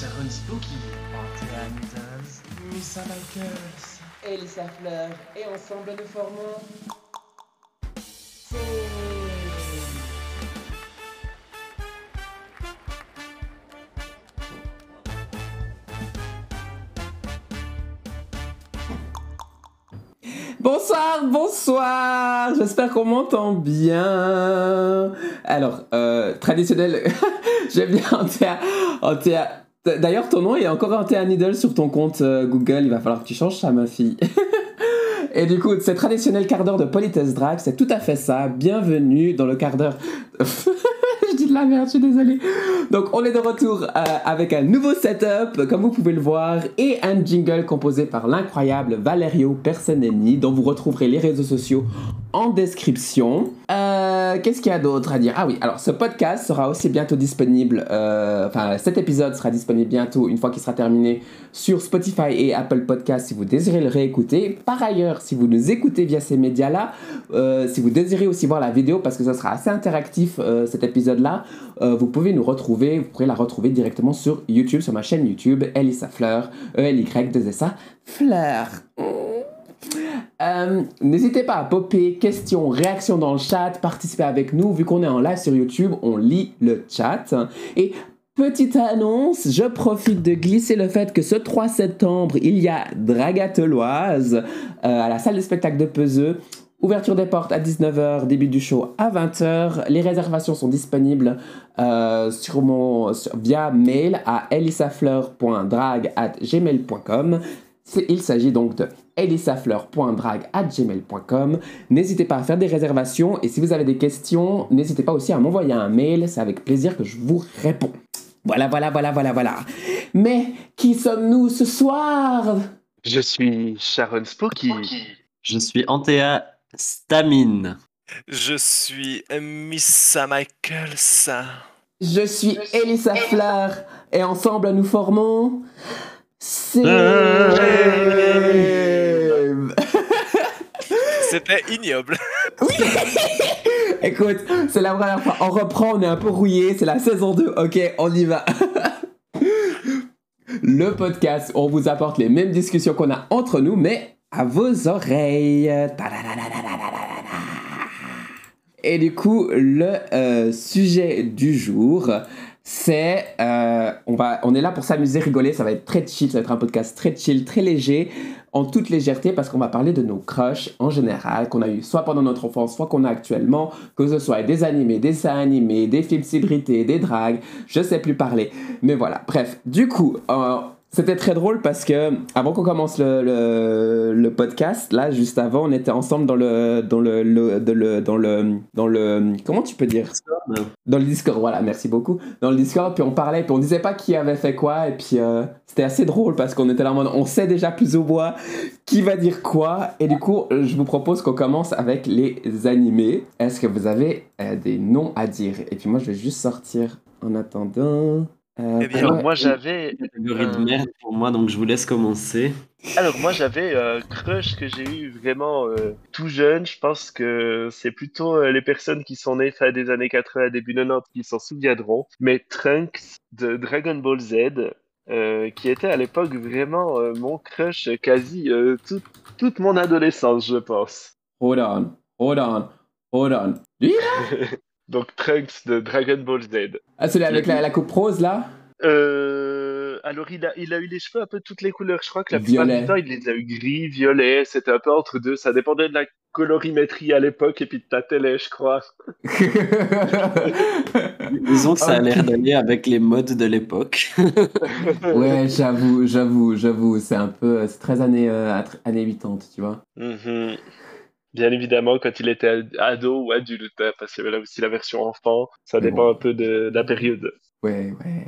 Sharon Spooky, Anthea Needles, Missa Michaels, Elisa Fleur, et ensemble nous formons. Bonsoir, bonsoir. J'espère qu'on m'entend bien. Alors, euh, traditionnel, j'aime bien Anthea. Anthea. D'ailleurs, ton nom est encore Anthea Needle sur ton compte euh, Google. Il va falloir que tu changes ça, ma fille. Et du coup, c'est traditionnel quart d'heure de politesse drag, c'est tout à fait ça. Bienvenue dans le quart d'heure. je dis de la merde, je suis désolée. Donc, on est de retour euh, avec un nouveau setup, comme vous pouvez le voir, et un jingle composé par l'incroyable Valerio Personeni, dont vous retrouverez les réseaux sociaux en description. Euh, Qu'est-ce qu'il y a d'autre à dire? Ah oui, alors ce podcast sera aussi bientôt disponible, euh, enfin cet épisode sera disponible bientôt, une fois qu'il sera terminé, sur Spotify et Apple Podcast si vous désirez le réécouter. Par ailleurs, si vous nous écoutez via ces médias-là, euh, si vous désirez aussi voir la vidéo, parce que ça sera assez interactif cet épisode-là, vous pouvez nous retrouver, vous pourrez la retrouver directement sur YouTube, sur ma chaîne YouTube, Elisa Fleur, E-L-Y, 2 S-A, Fleur. Euh, N'hésitez pas à popper questions, réactions dans le chat, participer avec nous. Vu qu'on est en live sur YouTube, on lit le chat. Et petite annonce, je profite de glisser le fait que ce 3 septembre, il y a Dragateloise euh, à la salle de spectacle de Peseux. Ouverture des portes à 19h, début du show à 20h. Les réservations sont disponibles euh, sur mon, via mail à elisafleur.drag.gmail.com. Il s'agit donc de elisafleur.drag.gmail.com. N'hésitez pas à faire des réservations et si vous avez des questions, n'hésitez pas aussi à m'envoyer un mail. C'est avec plaisir que je vous réponds. Voilà, voilà, voilà, voilà, voilà. Mais qui sommes-nous ce soir? Je suis Sharon Spooky. Je suis Anthea Stamine. Je suis Missa Michaels. Je suis Elisa Fleur et ensemble nous formons. C'était ignoble. Écoute, c'est la première fois. On reprend, on est un peu rouillé, c'est la saison 2. Ok, on y va. Le podcast, on vous apporte les mêmes discussions qu'on a entre nous, mais à vos oreilles. Et du coup, le euh, sujet du jour, c'est euh, on va on est là pour s'amuser, rigoler. Ça va être très chill, ça va être un podcast très chill, très léger, en toute légèreté, parce qu'on va parler de nos crushs en général qu'on a eu soit pendant notre enfance, soit qu'on a actuellement, que ce soit des animés, des dessins animés, des films célébrités, des dragues, je sais plus parler. Mais voilà, bref. Du coup. euh, c'était très drôle parce que avant qu'on commence le, le, le podcast, là juste avant, on était ensemble dans le dans le, le- de le- dans le dans le comment tu peux dire? Dans le Discord. Voilà, merci beaucoup. Dans le Discord, puis on parlait, puis on disait pas qui avait fait quoi, et puis euh, c'était assez drôle parce qu'on était là en mode, on sait déjà plus ou moins qui va dire quoi, et du coup, je vous propose qu'on commence avec les animés. Est-ce que vous avez euh, des noms à dire? Et puis moi, je vais juste sortir en attendant. Euh, Eh bien, Alors moi j'avais Catégorie de Euh. merde pour moi, donc je vous laisse commencer. alors moi j'avais un crush que j'ai eu vraiment euh, tout jeune. Je pense que c'est plutôt euh, les personnes qui sont nées fin des années 80 début 90 qui s'en souviendront. Mais Trunks de Dragon Ball Z euh, qui était à l'époque vraiment euh, mon crush quasi euh, toute toute mon adolescence je pense. Hold on, hold on, hold on. Donc Trunks de Dragon Ball Z. Ah, celui avec la, la coupe rose là Euh, alors il a, il a eu les cheveux un peu toutes les couleurs. Je crois que la plupart Violet. du temps il les a eu gris, violet. C'était un peu entre deux. Ça dépendait de la colorimétrie à l'époque et puis de ta télé, je crois. Disons que ça a l'air d'aller avec les modes de l'époque. Ouais, j'avoue, j'avoue, j'avoue, c'est un peu, c'est très années, euh, années 80, tu vois. Mhm. Bien évidemment, quand il était ad- ado ou adulte, hein, parce qu'il y avait là aussi la version enfant. Ça Mais dépend bon. un peu de, de la période. Ouais, ouais.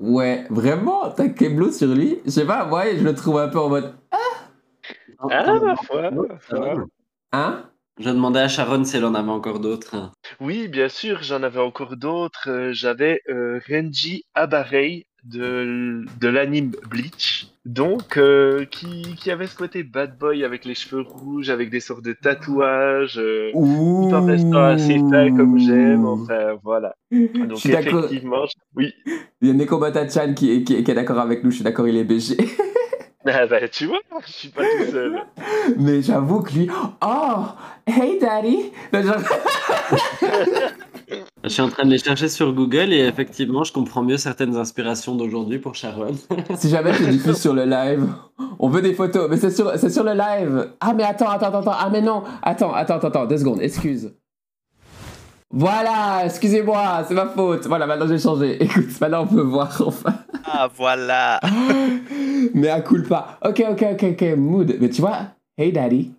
Ouais, vraiment, t'as Keblo sur lui? Je sais pas, moi, je le trouve un peu en mode. Ah, foi, ma foi. Hein? Je demandais à Sharon si elle en avait encore d'autres. Oui, bien sûr, j'en avais encore d'autres. Euh, J'avais euh, Renji Abarei de, de l'anime Bleach, donc euh, qui, qui avait ce côté bad boy avec les cheveux rouges, avec des sortes de tatouages, euh, tout en restant assez fin comme j'aime, enfin voilà. Donc Je suis d'accord. effectivement, je- oui, Il y a Nekobata-chan qui, est- qui, qui est d'accord avec nous, je suis d'accord, il est BG. Ah bah, tu vois, je suis pas tout seul. Mais j'avoue que lui. Oh, hey daddy! Non, Je suis en train de les chercher sur Google et effectivement, je comprends mieux certaines inspirations d'aujourd'hui pour Sharon. Si jamais je diffuse sur le live, on veut des photos, mais c'est sur, c'est sur le live. Ah, mais attends, attends, attends, attends. Ah, mais non. Attends, attends, attends, attends, deux secondes, excuse. Voilà, excusez-moi, c'est ma faute. Voilà, maintenant j'ai changé. Écoute, maintenant on peut voir enfin. Ah, voilà. Mais à coule pas. Ok, ok, ok, ok, mood. Mais tu vois, hey daddy.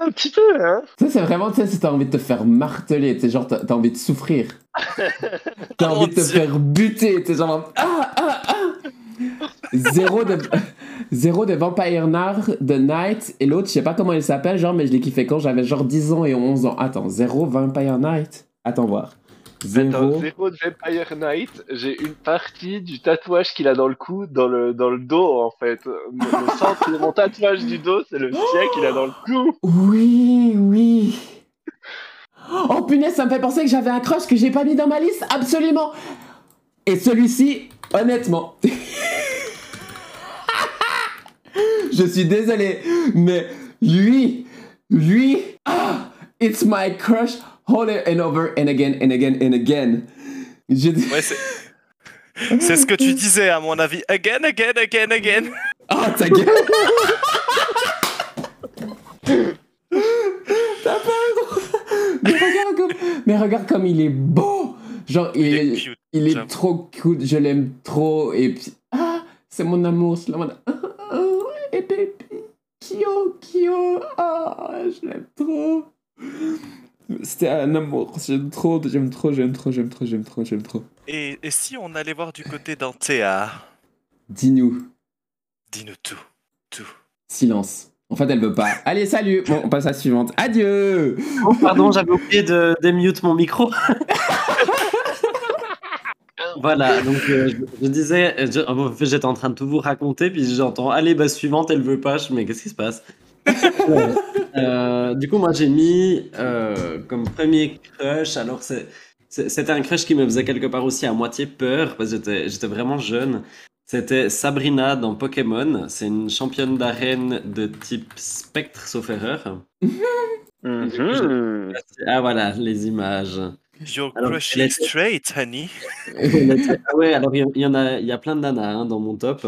Un petit peu, hein. Tu sais, c'est vraiment, tu sais, si t'as envie de te faire marteler, tu sais, genre, t'as envie de souffrir. T'as Oh envie de te Dieu. faire buter, tu sais, genre, ah, ah, ah. Zéro de, zéro de Vampire Night, de Night, et l'autre, je sais pas comment il s'appelle, genre, mais je l'ai kiffé quand j'avais genre 10 ans et 11 ans. Attends, zéro Vampire Night. Attends, voir. Attends, Zéro. Zero de Vampire Knight, j'ai une partie du tatouage qu'il a dans le cou, dans le, dans le dos en fait. Le, le centre de mon tatouage du dos, c'est le sien qu'il a dans le cou. Oui, oui. Oh punaise, ça me fait penser que j'avais un crush que j'ai pas mis dans ma liste, absolument. Et celui-ci, honnêtement. Je suis désolé, mais lui, lui, ah, it's my crush, over and over and again and again and again. Je... Ouais, c'est. Ce que tu disais, à mon avis. Again, again, again, again. Oh, ta gueule T'as peur mais regarde, comme... mais regarde comme il est beau Genre, il, Il est est, cute, il est trop cute, je l'aime trop. Et puis, ah, c'est mon amour, c'est le mode... Et baby, Kyo, Kyo, ah, je l'aime trop. C'était un amour, j'aime trop, j'aime trop, j'aime trop, j'aime trop, j'aime trop, j'aime trop. Et, et si on allait voir du côté d'Antea? Dis-nous, Dis-nous tout. Tout. silence. En fait, elle veut pas. Allez, salut Bon, on passe à la suivante. Adieu Oh, pardon, j'avais oublié de démute mon micro. voilà, donc euh, je, je disais, je- en fait, j'étais en train de tout vous raconter, puis j'entends, allez, bah suivante, elle veut pas, je mais qu'est-ce qui se passe? Ouais. Euh, Du coup, moi j'ai mis euh, comme premier crush, alors c'est- c'était un crush qui me faisait quelque part aussi à moitié peur, parce que j'étais j'étais vraiment jeune. C'était Sabrina dans Pokémon, c'est une championne d'arène de type spectre sauf erreur. Mhm. Ah voilà, les images. Your Alors, crush elle is était- straight, honey. ah ouais, alors il y, il y en a, il y a plein de nanas hein, dans mon top.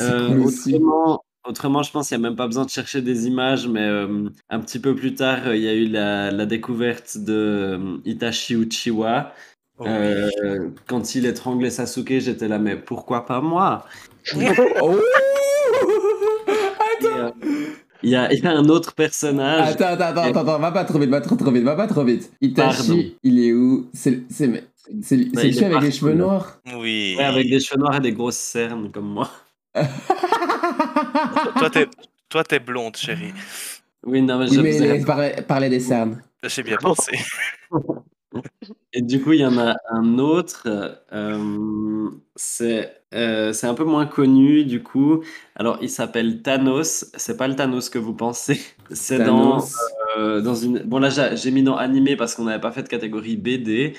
Euh, autrement, autrement, je pense qu'il n'y a même pas besoin de chercher des images, mais euh, un petit peu plus tard, euh, il y a eu la, la découverte de euh, Itachi Uchiwa. Oh, Euh, quand il étranglait Sasuke, j'étais là, mais pourquoi pas moi? Oh Il y, a, il y a un autre personnage. Attends, attends, attends, attends, attends, va pas trop vite, va trop trop vite, va pas trop vite. Itachi, Pardon. il est où? C'est c'est c'est avec les partout, cheveux là. noirs? Oui. Ouais, avec des cheveux noirs et des grosses cernes comme moi. Toi, t'es, toi, t'es blonde, chérie. Oui, non, mais Oui, je mais il parlait, parlait des cernes. J'ai bien pensé. Et du coup, il y en a un autre. euh, c'est euh, c'est un peu moins connu, du coup. Alors, il s'appelle Thanos. C'est pas le Thanos que vous pensez. C'est dans, Thanos. euh, dans une. Bon, là, j'ai j'ai mis dans animé parce qu'on n'avait pas fait de catégorie BD.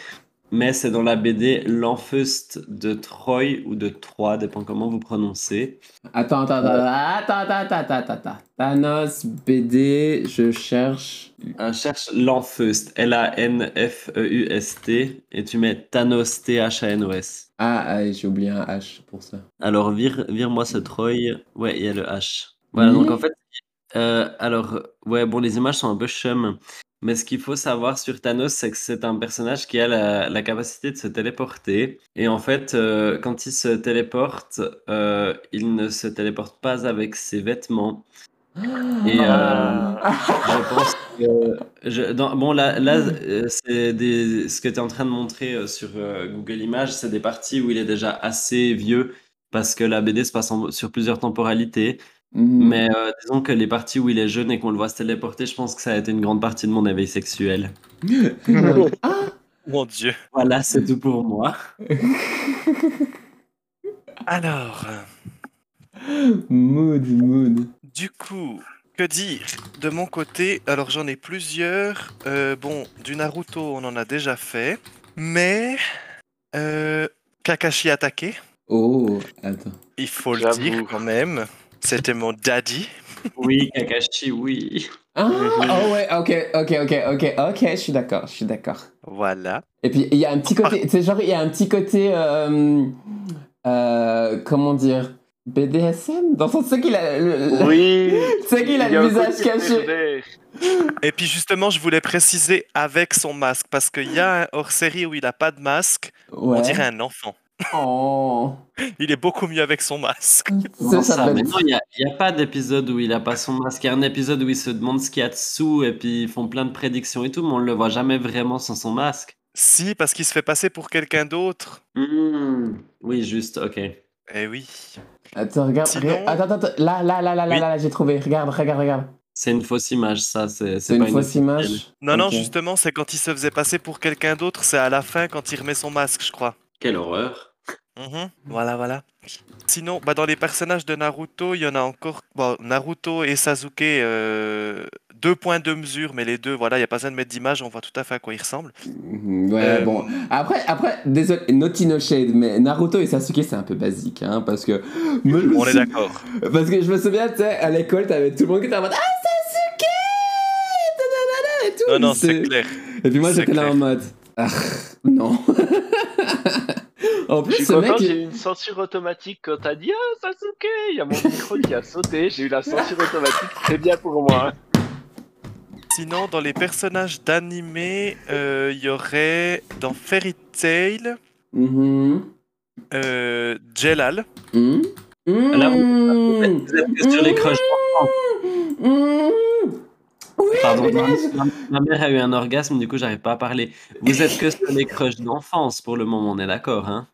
Mais c'est dans la BD L'Enfeust de Troy ou de Troyes, dépend comment vous prononcez. Attends, attends, attends, attends, attends, attends, attends, attends. Thanos, BD, je cherche. Euh, cherche L'Enfeust, L-A-N-F-E-U-S-T, et tu mets Thanos, T-H-A-N-O-S. Ah, ah, j'ai oublié un H pour ça. Alors, vire, vire-moi ce Troy. Ouais, il y a le H. Voilà, Mhm. donc en fait, euh, alors, ouais, bon, les images sont un peu chum, mais ce qu'il faut savoir sur Thanos, c'est que c'est un personnage qui a la, la capacité de se téléporter. Et en fait, euh, quand il se téléporte, euh, il ne se téléporte pas avec ses vêtements. Et, euh, je pense que. je- dans- bon, là, là euh, c'est des, ce que tu es en train de montrer sur euh, Google Images, c'est des parties où il est déjà assez vieux parce que la BD se passe en- sur plusieurs temporalités. Mhm. Mais euh, disons que les parties où il est jeune et qu'on le voit se téléporter, je pense que ça a été une grande partie de mon éveil sexuel. ah, Mon Dieu. Voilà, c'est tout pour moi. Alors, Mood, mood. du coup, que dire De mon côté, alors j'en ai plusieurs. Euh, bon, du Naruto, on en a déjà fait. Mais. Euh, Kakashi attaqué, Oh, attends. il faut le dire quand même. C'était mon daddy. Oui, Kakashi, oui. Ah, oh ouais, ok, ok, ok, ok, ok, je suis d'accord, je suis d'accord. Voilà. Et puis il y a un petit côté, sais, genre il y a un petit côté, euh, euh, comment dire, BDSM Dans le sens, sais qu'il a, le, Oui. sais qu'il a Il y a le visage caché. Et puis justement, je voulais préciser avec son masque, parce qu'il y a un hors-série où il a pas de masque, Ouais. on dirait un enfant. Oh. Il est beaucoup mieux avec son masque. Comment ça non, il n'y a, il y a pas d'épisode où il a pas son masque. Il y a un épisode où il se demande ce qu'il y a dessous et puis ils font plein de prédictions et tout, mais on le voit jamais vraiment sans son masque. Si, parce qu'il se fait passer pour quelqu'un d'autre. Hmm, Oui, juste, ok. Eh oui. Attends, regarde, Sinon- regarde- attends, attends, là, là, là, là, là, Oui. là, là, j'ai trouvé. Regarde, regarde, regarde. C'est une fausse image, ça. C'est C'est une pas fausse image. Non, non, justement, c'est quand il se faisait passer pour quelqu'un d'autre, c'est à la fin quand il remet son masque, je crois. Quelle horreur. Mhm. Voilà, voilà. Sinon, bah, dans les personnages de Naruto, il y en a encore. Bon, Naruto et Sasuke, euh, deux points de mesure, mais les deux, voilà, il n'y a pas besoin de mettre d'image, on voit tout à fait à quoi ils ressemblent. Mhm, Ouais, Euh, bon. Après, après, désolé, Naughty No Shade, mais Naruto et Sasuke, c'est un peu basique, hein, parce que. Moi, je me On est d'accord. Parce que je me souviens, tu sais, à l'école, t'avais tout le monde qui était en mode Ah, Sasuke et tout. Non, non, c'est clair. Et puis moi, c'est j'étais là en mode Ah, non. en Je plus, suis ce content, mec. j'ai eu une censure automatique quand t'as dit Ah, Sasuke Il y a mon micro qui a sauté, j'ai eu la censure automatique, c'est bien pour moi. Sinon, dans les personnages d'animé, euh, il y aurait dans Fairy Tail euh, Jelal. Là, vous-. Vous êtes que sur les crushs. Mhm. Oui, Pardon, ma- ma mère a eu un orgasme, du coup, j'arrive pas à parler. Vous êtes que sur les crushs d'enfance pour le moment, on est d'accord, hein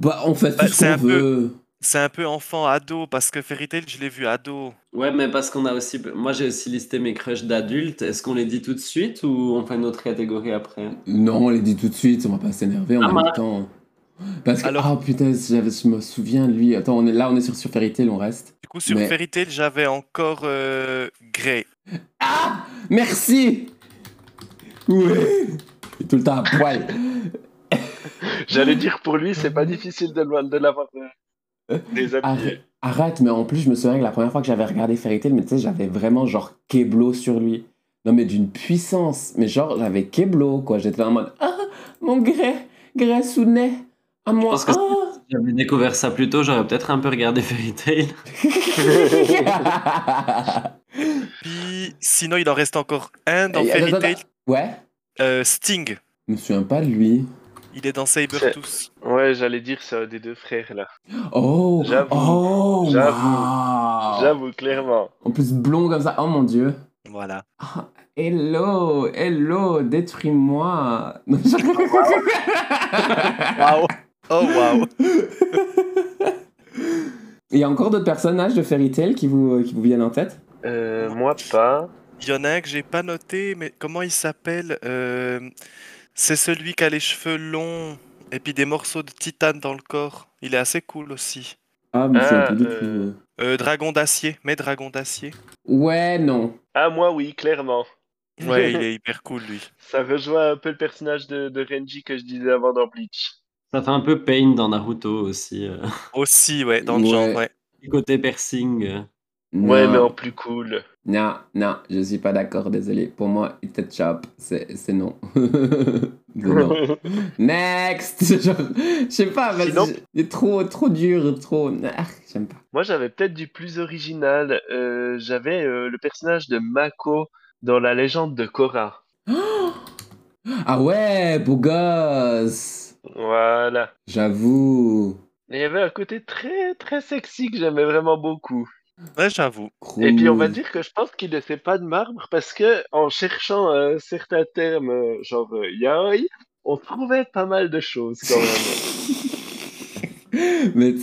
Bah, on fait Bah, tout ce c'est qu'on un peu- veut. C'est un peu enfant-ado, parce que Fairy Tail, je l'ai vu ado. Ouais, mais parce qu'on a aussi. Moi, j'ai aussi listé mes crushs d'adultes. Est-ce qu'on les dit tout de suite ou on fait une autre catégorie après? Non, on les dit tout de suite, on va pas s'énerver, on Ah, a bah. le temps. Parce que, Alors- oh putain, je me souviens lui. Attends, on est, là, on est sur, sur Fairy Tail, on reste. Du coup, sur Mais- Fairy Tail, j'avais encore euh, Grey. Ah Merci Oui Et Tout le temps à poil. J'allais dire pour lui, c'est pas difficile de, de l'avoir euh. Arrête, arrête, mais en plus, je me souviens que la première fois que j'avais regardé Fairy Tail, mais tu sais, j'avais vraiment genre Keblo sur lui. Non, mais d'une puissance. Mais genre, j'avais Keblo, quoi. J'étais en mode Ah, mon gré, gré sous nez. À moi. pense que c'est- Ah Si J'avais découvert ça plus tôt, j'aurais peut-être un peu regardé Fairy Tail. Puis, sinon, il en reste encore un dans Et- Fairy Tail. Ouais euh, Sting. Je me souviens pas de lui. Il est dans C'est- Sabertooth. Ouais, j'allais dire c'est un des deux frères là. Oh J'avoue, Oh j'avoue, clairement. En plus, blond comme ça. Oh mon dieu. Voilà. Ah, hello, hello, détruis-moi. Je- Waouh. Oh, waouh. Il y a encore d'autres personnages de Fairy Tail qui vous, qui vous viennent en tête? Euh, moi pas. Il y en a un que j'ai pas noté, mais comment il s'appelle Euh, C'est celui qui a les cheveux longs et puis des morceaux de titane dans le corps. Il est assez cool aussi. Ah, mais Ah, du euh. Euh, dragon d'acier, mais dragon d'acier. Ouais, non. Ah, moi oui, clairement. Ouais, il est hyper cool lui. Ça rejoint un peu le personnage de, de Renji que je disais avant dans Bleach. Ça fait un peu Pain dans Naruto aussi. euh. Aussi, ouais, dans le Ouais. genre, ouais. Du côté piercing. Ouais, mais en plus cool. Non, non, je suis pas d'accord, désolé. Pour moi, It's a chop, c'est c'est non. C'est non. Next Je sais pas, vas-y, Sinon- il est trop, trop dur, trop... Ah, J'aime pas. Moi, j'avais peut-être du plus original. Euh, j'avais euh, le personnage de Mako dans la légende de Korra. Ah ouais, beau gosse Voilà. J'avoue. Il y avait un côté très très sexy que j'aimais vraiment beaucoup. Ouais, j'avoue. Et puis on va dire que je pense qu'il ne fait pas de marbre parce que en cherchant euh, certains termes euh, genre euh, yaoi, on trouvait pas mal de choses quand même. mais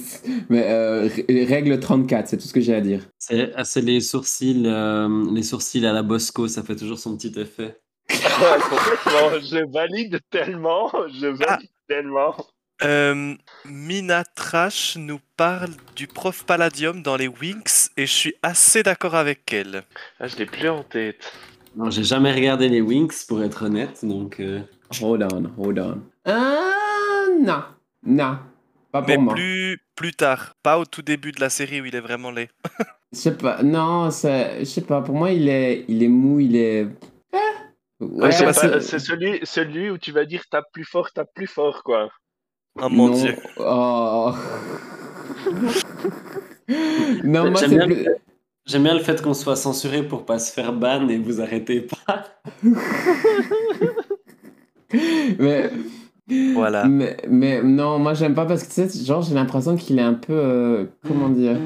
mais euh, règle 34, c'est tout ce que j'ai à dire. C'est ah, c'est les sourcils, euh, les sourcils à la Bosco, ça fait toujours son petit effet. Complètement, je valide tellement, je valide tellement. Euh, Mina Trash nous parle du prof Palladium dans les Winx et je suis assez d'accord avec elle. Ah, je l'ai plus en tête. Non, j'ai jamais regardé les Winx pour être honnête, donc. euh, Hold on, hold on. Ah, non. Non. Pas pour Mais moi. plus, plus tard, pas au tout début de la série où il est vraiment laid. Je sais pas. Non, c'est- je sais pas. Pour moi, il est, il est mou, il est. Ah. Ouais, c'est pas- c'est celui, celui où tu vas dire tape plus fort, tape plus fort, quoi. Oh mon Non. dieu. Oh. non, moi J'aime bien, plus. j'aime bien le fait qu'on soit censuré pour pas se faire ban et vous arrêtez pas. Mais, Voilà. mais, mais non, moi j'aime pas parce que tu sais, genre j'ai l'impression qu'il est un peu. euh, comment dire?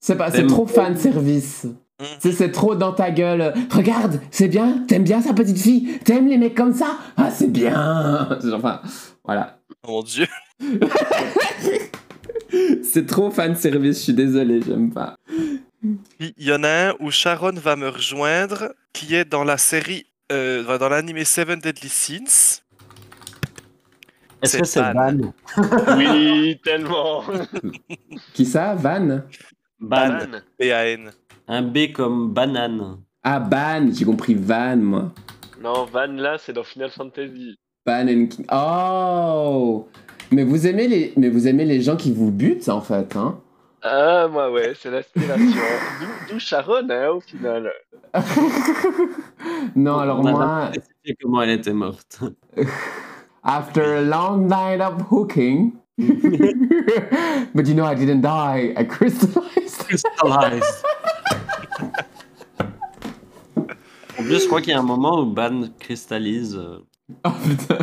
C'est pas, c'est trop fan service. Tu sais, c'est trop dans ta gueule. Regarde, c'est bien, t'aimes bien sa petite fille, t'aimes les mecs comme ça? Ah, c'est bien Enfin, voilà. Oh mon dieu. C'est trop fan service, je suis désolé, j'aime pas. Il y en a un où Sharon va me rejoindre, qui est dans la série, euh, dans l'anime Seven Deadly Sins. Est-ce que c'est ban. ban Oui, tellement. Qui ça Van? Ban. Ban. B-A-N. Un B comme banane. Ah, Ban, j'ai compris Van, moi. Non, Van là, c'est dans Final Fantasy. Ban and King. Oh mais vous, aimez les... mais vous aimez les gens qui vous butent, en fait, hein Ah, moi, ouais, c'est l'inspiration. D'où- Sharon, hein, au final. Non, alors On moi, comment elle était morte. after a long night of hooking, but you know I didn't die, I crystallized. Crystallized. En plus, je crois qu'il y a un moment où Ban cristallise. euh. Oh putain.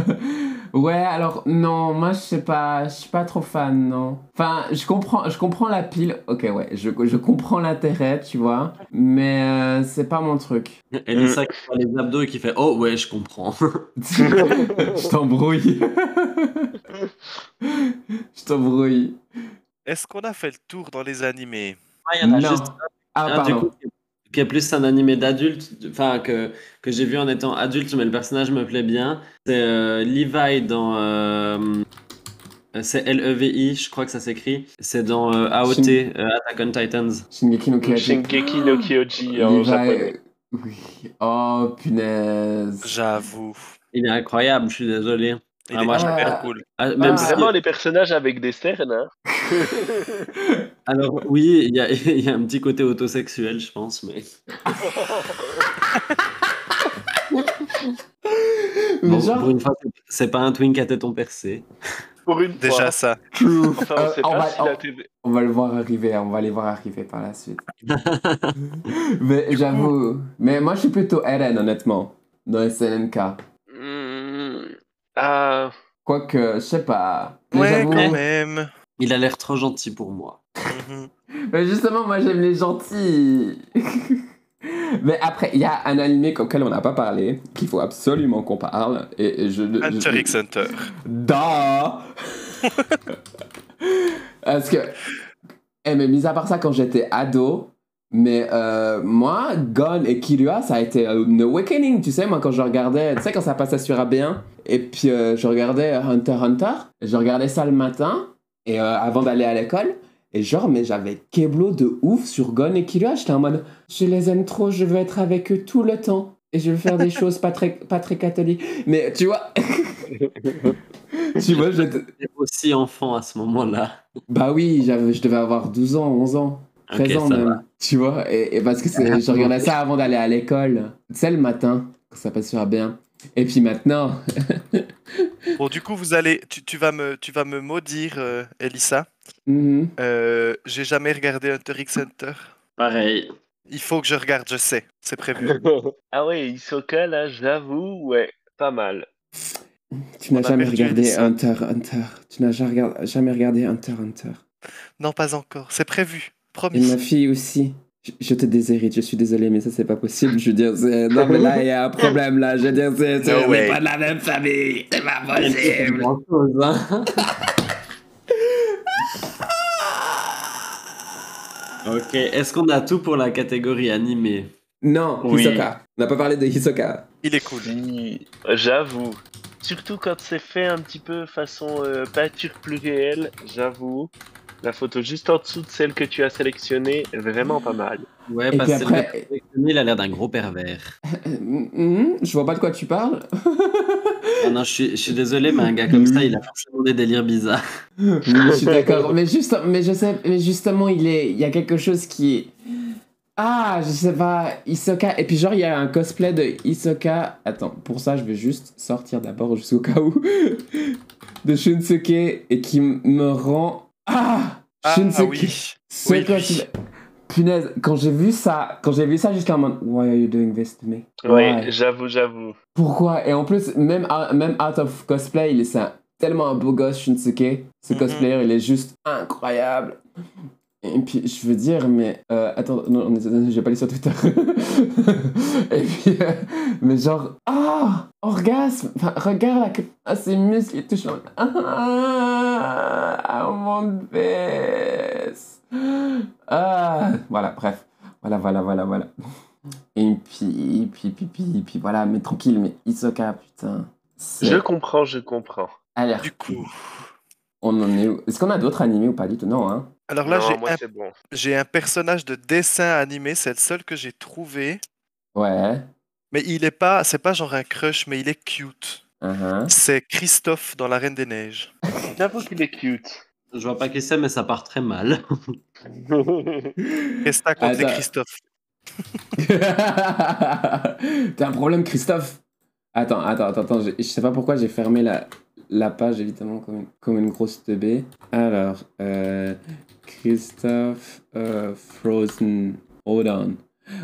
Ouais, alors non, moi je sais pas, je suis pas trop fan, non. Enfin, je comprends, je comprends la pile. Ok, ouais, je, je comprends l'intérêt, tu vois, mais euh, c'est pas mon truc. Elisa qui fait les abdos et qui fait Oh ouais, je comprends. je t'embrouille. je t'embrouille. Est-ce qu'on a fait le tour dans les animés? Ah, il y en a Non. juste Ah, du pardon. coup, qui est plus un animé d'adulte, enfin que, que j'ai vu en étant adulte, mais le personnage me plaît bien. C'est euh, Levi dans. euh, c'est L-E-V-I, je crois que ça s'écrit. C'est dans euh, AOT, Shin- euh, Attack on Titans. Shingeki no Kyojin. Shingeki no Kyoji en Levi- japonais. Oui. Oh, punaise. J'avoue. Il est incroyable, je suis désolé. Il Ah, moi, je- super cool. Ah, même Ah. si- Vraiment, les personnages avec des cernes, hein. Alors oui, il y a, il y a un petit côté autosexuel, je pense, mais... Mais Bon, genre, pour une fois, c'est- pas un twink à téton percé. Pour une Déjà fois. ça. true. Enfin, on Euh, on va- si on- la TV... On va le voir arriver, on va les voir arriver par la suite. mais j'avoue, mais moi je suis plutôt RN honnêtement, dans SNNK. Ah... Quoique, je sais pas. Ouais, quand même. Il a l'air trop gentil pour moi. Mhm. Mais justement, moi j'aime les gentils. mais après, il y a un animé auquel on n'a pas parlé, qu'il faut absolument qu'on parle. Et, je- Hunter x Hunter. Da Parce que. Eh, mais mis à part ça, quand j'étais ado, mais euh, moi, Gon et Kirua, ça a été euh, un awakening, tu sais, moi quand je regardais, tu sais, quand ça passait sur AB1, et puis euh, je regardais Hunter x Hunter, et je regardais ça le matin, et euh, avant d'aller à l'école, et genre, mais j'avais Keblo de ouf sur Gon et Kirua, j'étais en mode, je les aime trop, je veux être avec eux tout le temps. Et je veux faire des choses pas très, pas très catholiques. Mais tu vois, tu vois, j'étais- aussi enfant à ce moment-là. bah oui, j'avais, je devais avoir 12 ans, 11 ans, 13 Ok, ans ça même. va. Tu vois, et, et parce que c'est- je regardais ça avant d'aller à l'école. Tu sais, le matin, quand ça passe sur bien. Et puis maintenant, Bon, du coup, vous allez, tu, tu vas me, tu vas me maudire, euh, Elissa. mhm. Euh, J'ai jamais regardé Hunter x Hunter. Pareil. Il faut que je regarde, je sais, c'est prévu. ah ouais, Hisoka, là, j'avoue, ouais, pas mal. tu n'as jamais regardé. Hunter x Hunter. Tu n'as jamais regardé, jamais regardé Hunter x Hunter. Non, pas encore, c'est prévu, Et ma fille aussi. Je, te déshérite, je suis désolé, mais ça c'est pas possible. Je veux dire, c'est... non mais là il y a un problème là. Je veux dire, c'est, c'est- No on way. n'est pas de la même famille. C'est pas possible. Grand-chose, hein. ok, est-ce qu'on a tout pour la catégorie animé? Non, Oui. Hisoka. On n'a pas parlé de Hisoka. Il est cool. J'avoue. Surtout quand c'est fait un petit peu façon euh, peinture plus réelle, j'avoue. La photo juste en dessous de celle que tu as sélectionnée est vraiment pas mal. Ouais, Et parce puis que après- le sélectionné, il a l'air d'un gros pervers. Mhm, je vois pas de quoi tu parles. Ah non, je suis, je suis désolé, mais un gars comme ça, il a forcément des délires bizarres. Oui, je suis d'accord. Mais, juste, mais je sais, mais justement, il est, il y a quelque chose qui est. Ah, je sais pas, Hisoka. Et puis, genre, il y a un cosplay de Hisoka. Attends, pour ça, je vais juste sortir d'abord, juste au cas où. de Shunsuke et qui me rend. Ah Ah, oui. Oui. Punaise, quand j'ai vu ça, quand j'ai vu ça, j'étais en mode, Why are you doing this to me? Ouais, Why? j'avoue, j'avoue. Pourquoi? Et en plus, même, même out of cosplay, il est c'est un- tellement un beau gosse, Shunsuke. Ce Mhm. cosplayer, il est juste incroyable. Et puis, je veux dire, mais. euh, attends, non, non, j'ai pas lu sur Twitter. Et puis, euh, mais genre. Ah Orgasme Enfin, regarde là, que, ah, ses muscles, il touche. Ah, I want this. Ah, voilà, bref. Voilà, voilà, voilà, voilà. Et puis, puis, puis, puis, puis, voilà, mais tranquille, mais Isoka, putain. Je comprends, je comprends. Allez, Du coup. On en est où? Est-ce qu'on a d'autres animés ou pas du tout? Non, hein? Alors là, j'ai un, c'est bon. j'ai un personnage de dessin animé, c'est le seul que j'ai trouvé. Ouais. Mais il est pas, c'est pas genre un crush, mais il est cute. uh-huh. C'est Christophe dans La Reine des Neiges. J'avoue qu'il est cute. Je vois pas qui c'est, mais ça part très mal. Qu'est-ce que t'as contre les Attends. Christophe? T'as un problème, Christophe? Attends, attends, attends, attends. Je, je sais pas pourquoi j'ai fermé la, la page, évidemment, comme une, comme une grosse teubée. Alors, euh, Christophe euh, Frozen. Hold on.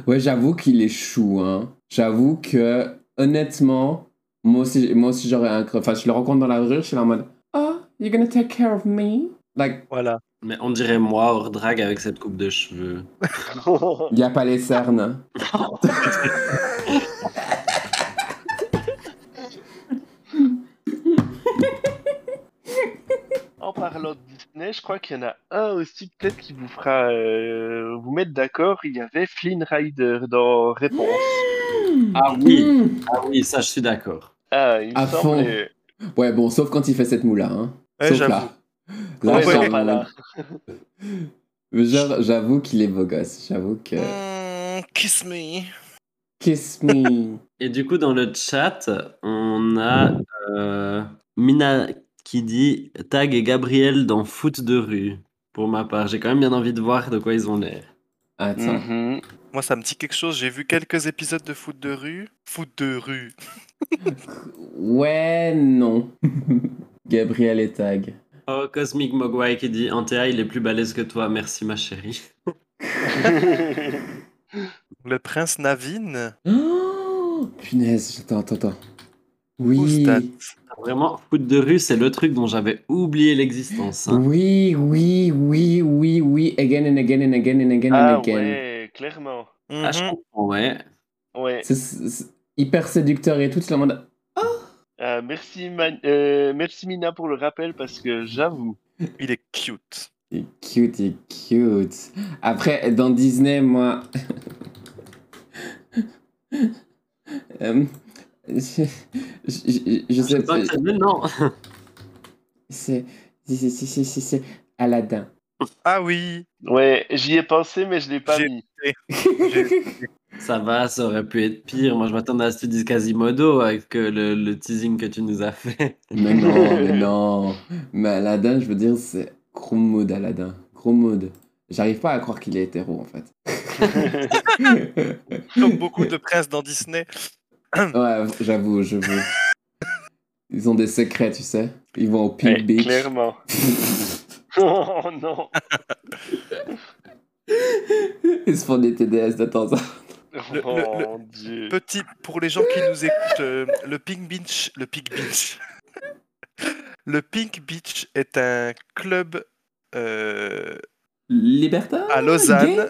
Ouais, j'avoue qu'il est chou, hein. J'avoue que, honnêtement, moi aussi, moi aussi j'aurais un... Enfin, je le rencontre dans la rue, je suis là en mode... Oh, you're gonna take care of me? Like, Voilà. Mais on dirait moi hors drague avec cette coupe de cheveux. y a pas les cernes. parlant de Disney, je crois qu'il y en a un aussi peut-être qui vous fera euh, vous mettre d'accord. Il y avait Flynn Rider dans Réponse. Ah oui, Hmm. ah oui, ça je suis d'accord. Ah, il me À fond. Ouais, bon, sauf quand il fait cette moula, hein. Ouais, sauf j'avoue. là. Là, Ouais, genre, non, pas là. genre, j'avoue qu'il est beau gosse. J'avoue que. Mm, kiss me. Kiss me. Et du coup, dans le chat, on a euh, Mina qui dit Tag et Gabriel dans Foot de rue. Pour ma part, j'ai quand même bien envie de voir de quoi ils ont l'air. Attends. Mhm. Moi, ça me dit quelque chose. J'ai vu quelques épisodes de foot de rue. Foot de rue. Ouais, non. Gabriel et Tag. Oh, Cosmic Mogwai qui dit Antea, il est plus balèze que toi, merci ma chérie. Le prince Navin. Oh, punaise, attends, attends, attends. Oui. Oustat. Vraiment, Foot de rue, c'est le truc dont j'avais oublié l'existence. hein. Oui, oui, oui, oui, oui. Again and again and again and again and Ah again. ouais, clairement. Ah, je Mhm. comprends, ouais. Ouais. C'est- C'est c'est hyper séducteur et tout. C'est le monde. Ah, merci, Man- euh, merci Mina pour le rappel parce que j'avoue. Il est cute. Il est cute, il est cute. Après, dans Disney, moi. Euh, je, je- je sais Je sais pas que c'est. C'est. C'est c'est- c'est- c'est- c'est Aladdin. Ah oui. Ouais, j'y ai pensé mais je l'ai pas mis. Ça va, ça aurait pu être pire. Moi, je m'attendais à ce que tu dises Quasimodo avec euh, le, le teasing que tu nous as fait. Mais non, mais non. Mais Aladdin, je veux dire, c'est gros mood Aladdin. Gros mood. J'arrive pas à croire qu'il est hétéro en fait. Comme beaucoup de princes dans Disney. Ouais, j'avoue, j'avoue. Ils ont des secrets, tu sais. Ils vont au Pink Ouais, Beach. clairement. oh non. Ils se font des TDS de temps en temps. Le- oh le- dieu. Petit, pour les gens qui nous écoutent, euh, le Pink Beach, le Pink Beach, le Pink Beach est un club euh, Libertin à Lausanne, gay?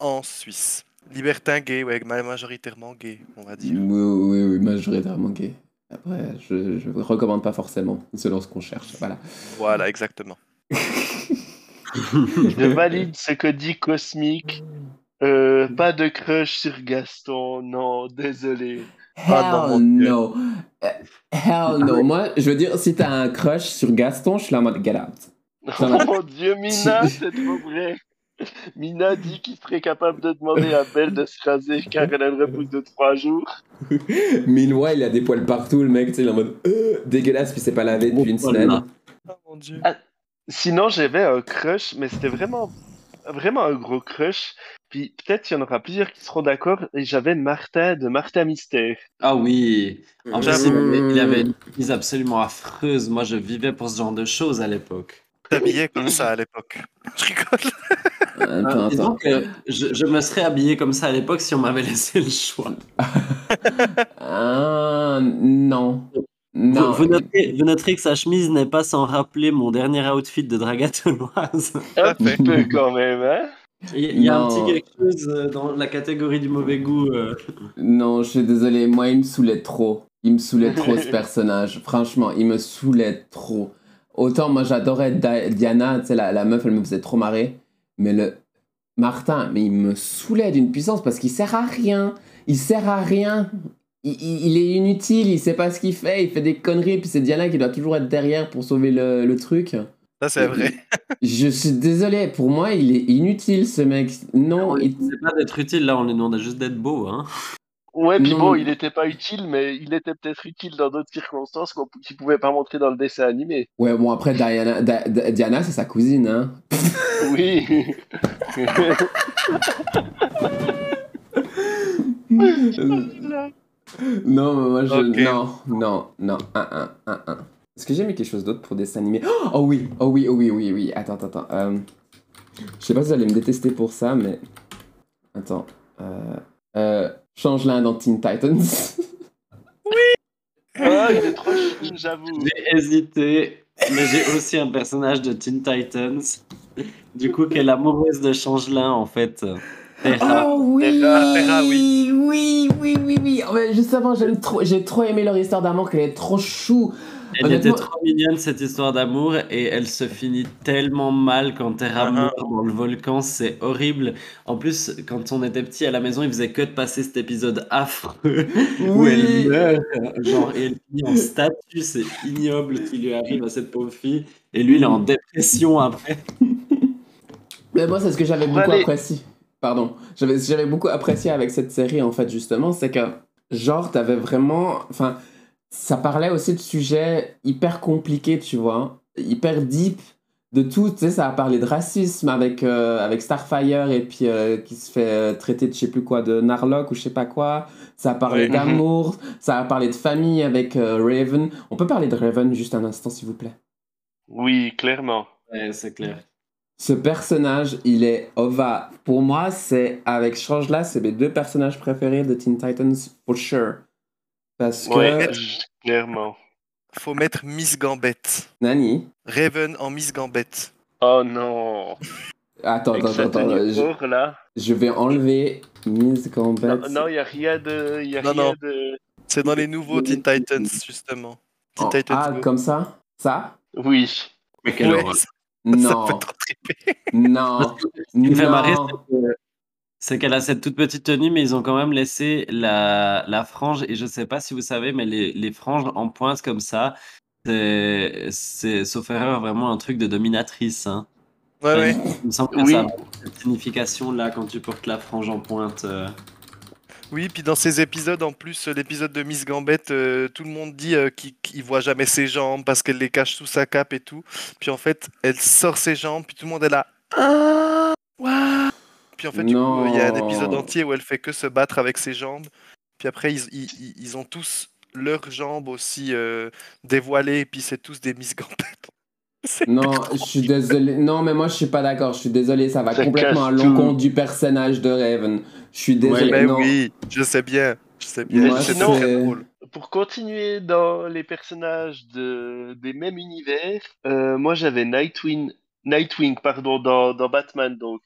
en Suisse. Libertin gay, ouais, ma- majoritairement gay, on va Oui, dire. oui, oui, majoritairement gay. Après, je, je recommande pas forcément, selon ce qu'on cherche. Voilà. Voilà, exactement. Je valide ce que dit Cosmic. Euh, pas de crush sur Gaston, non, désolé. Ah, non, Hell Dieu. no. Euh, Hell no. Moi, je veux dire, si t'as un crush sur Gaston, je suis là en mode get out. Oh mon dieu, Mina, c'est trop vrai. Mina dit qu'il serait capable de demander à Belle de se raser car elle a une repousse de 3 jours. Meanwhile, il a des poils partout, le mec, tu sais, il est en mode euh, dégueulasse, puis c'est pas lavé depuis une semaine. Oh mon dieu. Sinon, j'avais un crush, mais c'était vraiment, vraiment un gros crush. Puis peut-être qu'il y en aura plusieurs qui seront d'accord. Et j'avais Martin de Martin Mystère. Ah oui. En plus, il avait, il avait une mise absolument affreuse. Moi, je vivais pour ce genre de choses à l'époque. T'habillais comme ça à l'époque. Je rigole. Attends, Ah, attends. que je, je me serais habillé comme ça à l'époque si on m'avait laissé le choix. Ah, non. Vous, Non. vous noterez, vous noterez que sa chemise n'est pas sans rappeler mon dernier outfit de dragatoloise. Un petit peu quand même, hein. Il y a un petit quelque chose euh, dans la catégorie du mauvais goût. euh. Non, je suis désolé, moi il me saoulait trop. Il me saoulait trop ce personnage. Franchement, il me saoulait trop. Autant moi j'adorais Di- Diana, tu sais, la, la meuf elle me faisait trop marrer. Mais le Martin, mais il me saoulait d'une puissance parce qu'il sert à rien. Il sert à rien. Il, il- il est inutile, il sait pas ce qu'il fait, il fait des conneries, puis c'est Diana qui doit toujours être derrière pour sauver le, le truc. Ça, c'est vrai. Je suis désolé, pour moi il est inutile ce mec. Non, On il- c'est pas d'être utile, là, on lui demande juste d'être beau. Hein. Ouais, puis bon, il était pas utile, mais il était peut-être utile dans d'autres circonstances qu'on qu'il pouvait pas montrer dans le dessin animé. Ouais, bon après Diana, Di- Di- Diana c'est sa cousine, hein. Oui. Non, mais moi je. Non, non, non. Un, un, un, un. Est-ce que j'ai mis quelque chose d'autre pour dessin animé? Oh oui, oh oui, oh oui, oui, oui. Attends, attends, attends. Euh, Je sais pas si vous allez me détester pour ça, mais. Attends. Euh... Euh... Change l'un dans Teen Titans. Ah, il est trop chou, j'avoue. J'ai hésité, mais j'ai aussi un personnage de Teen Titans. Du coup, qui est l'amoureuse de Changelin, en fait. Terra. Oh oui, Terra, Terra, oui, oui, oui, oui, oui. Oh, mais justement, j'aime trop, j'ai trop aimé leur histoire d'amour, qu'elle est trop chou. Elle était trop mignonne, cette histoire d'amour, et elle se finit tellement mal quand Terra Ah, meurt dans le volcan, c'est horrible. En plus, quand on était petit à la maison, il faisait que de passer cet épisode affreux où elle meurt, genre, et elle finit en statue, c'est ignoble ce qui lui arrive à cette pauvre fille, et lui, il est en dépression après. Mais moi, c'est ce que j'avais beaucoup apprécié. Pardon. J'avais beaucoup apprécié avec cette série, en fait, justement, c'est que, genre, t'avais vraiment. Enfin, ça parlait aussi de sujets hyper compliqués, tu vois. Hyper deep. De tout, tu sais, ça a parlé de racisme avec, euh, avec Starfire et puis euh, qui se fait euh, traiter de je sais plus quoi, de Narlock ou je sais pas quoi. Ça a parlé Ouais. d'amour. Ça a parlé de famille avec euh, Raven. On peut parler de Raven juste un instant, s'il vous plaît? Oui, clairement. Ouais, c'est clair. Ce personnage, il est ova. Pour moi, c'est avec Change là, c'est mes deux personnages préférés de Teen Titans for sure. Parce que Ouais, clairement. Faut mettre Miss Gambette. Nani? Raven en Miss Gambette. Oh non. Attends, Avec attends, attends. Je, or, là. je vais enlever Miss Gambit. Non, non, il y a rien de. Y a Non, rien non. de. C'est dans les nouveaux Teen Titans, justement. Teen Oh, Titans ah, Go. comme ça? Ça? Oui. Mais quelle Ouais, horreur. ça, ça Non, non, me fait marrer, non. C'est que- c'est qu'elle a cette toute petite tenue, mais ils ont quand même laissé la, la frange. Et je sais pas si vous savez, mais les, les franges en pointe comme ça, c'est, c'est, sauf erreur, vraiment un truc de dominatrice. Hein. Ouais, ouais. Il me semble que Oui. ça a cette signification-là quand tu portes la frange en pointe. euh. Oui, puis dans ces épisodes, en plus, l'épisode de Miss Gambette, euh, tout le monde dit euh, qu'il qu'il voit jamais ses jambes parce qu'elle les cache sous sa cape et tout. Puis en fait, elle sort ses jambes, puis tout le monde est là. Ah, Puis en fait, coup, il y a un épisode entier où elle fait que se battre avec ses jambes. Puis après, ils, ils- ils- ils ont tous leurs jambes aussi euh, dévoilées, et puis c'est tous des Miss Gambette. Non, je suis désolé. Non, mais moi, je suis pas d'accord. Je suis désolé. Ça va Ça complètement à l'encontre du personnage de Raven. Je suis désolé. Mais non. oui, je sais bien. Je sais bien. Moi, c'est sinon- très drôle. Pour continuer dans les personnages de, des mêmes univers, euh, moi j'avais Nightwing, Nightwing pardon, dans, dans Batman donc.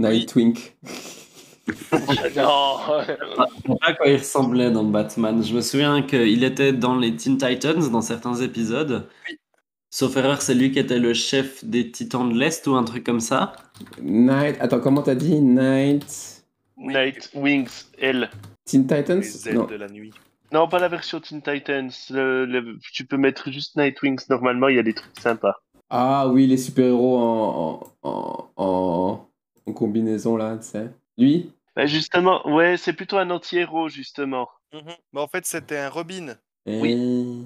Nightwing. non Je sais pas à quoi il ressemblait dans Batman. Je me souviens qu'il était dans les Teen Titans dans certains épisodes. Sauf erreur, c'est lui qui était le chef des Titans de l'Est ou un truc comme ça. Night. Attends, comment t'as dit? Night. Night Wings, L. Teen Titans? Les Non. de la nuit. Non, pas la version Teen Titans. le- le- tu peux mettre juste Nightwings. Normalement, il y a des trucs sympas. Ah oui, les super-héros en, en, en, en combinaison là, tu sais. Lui? Bah, justement, ouais, c'est plutôt un anti-héros, justement. Mais en fait, c'était un Robin. Oui.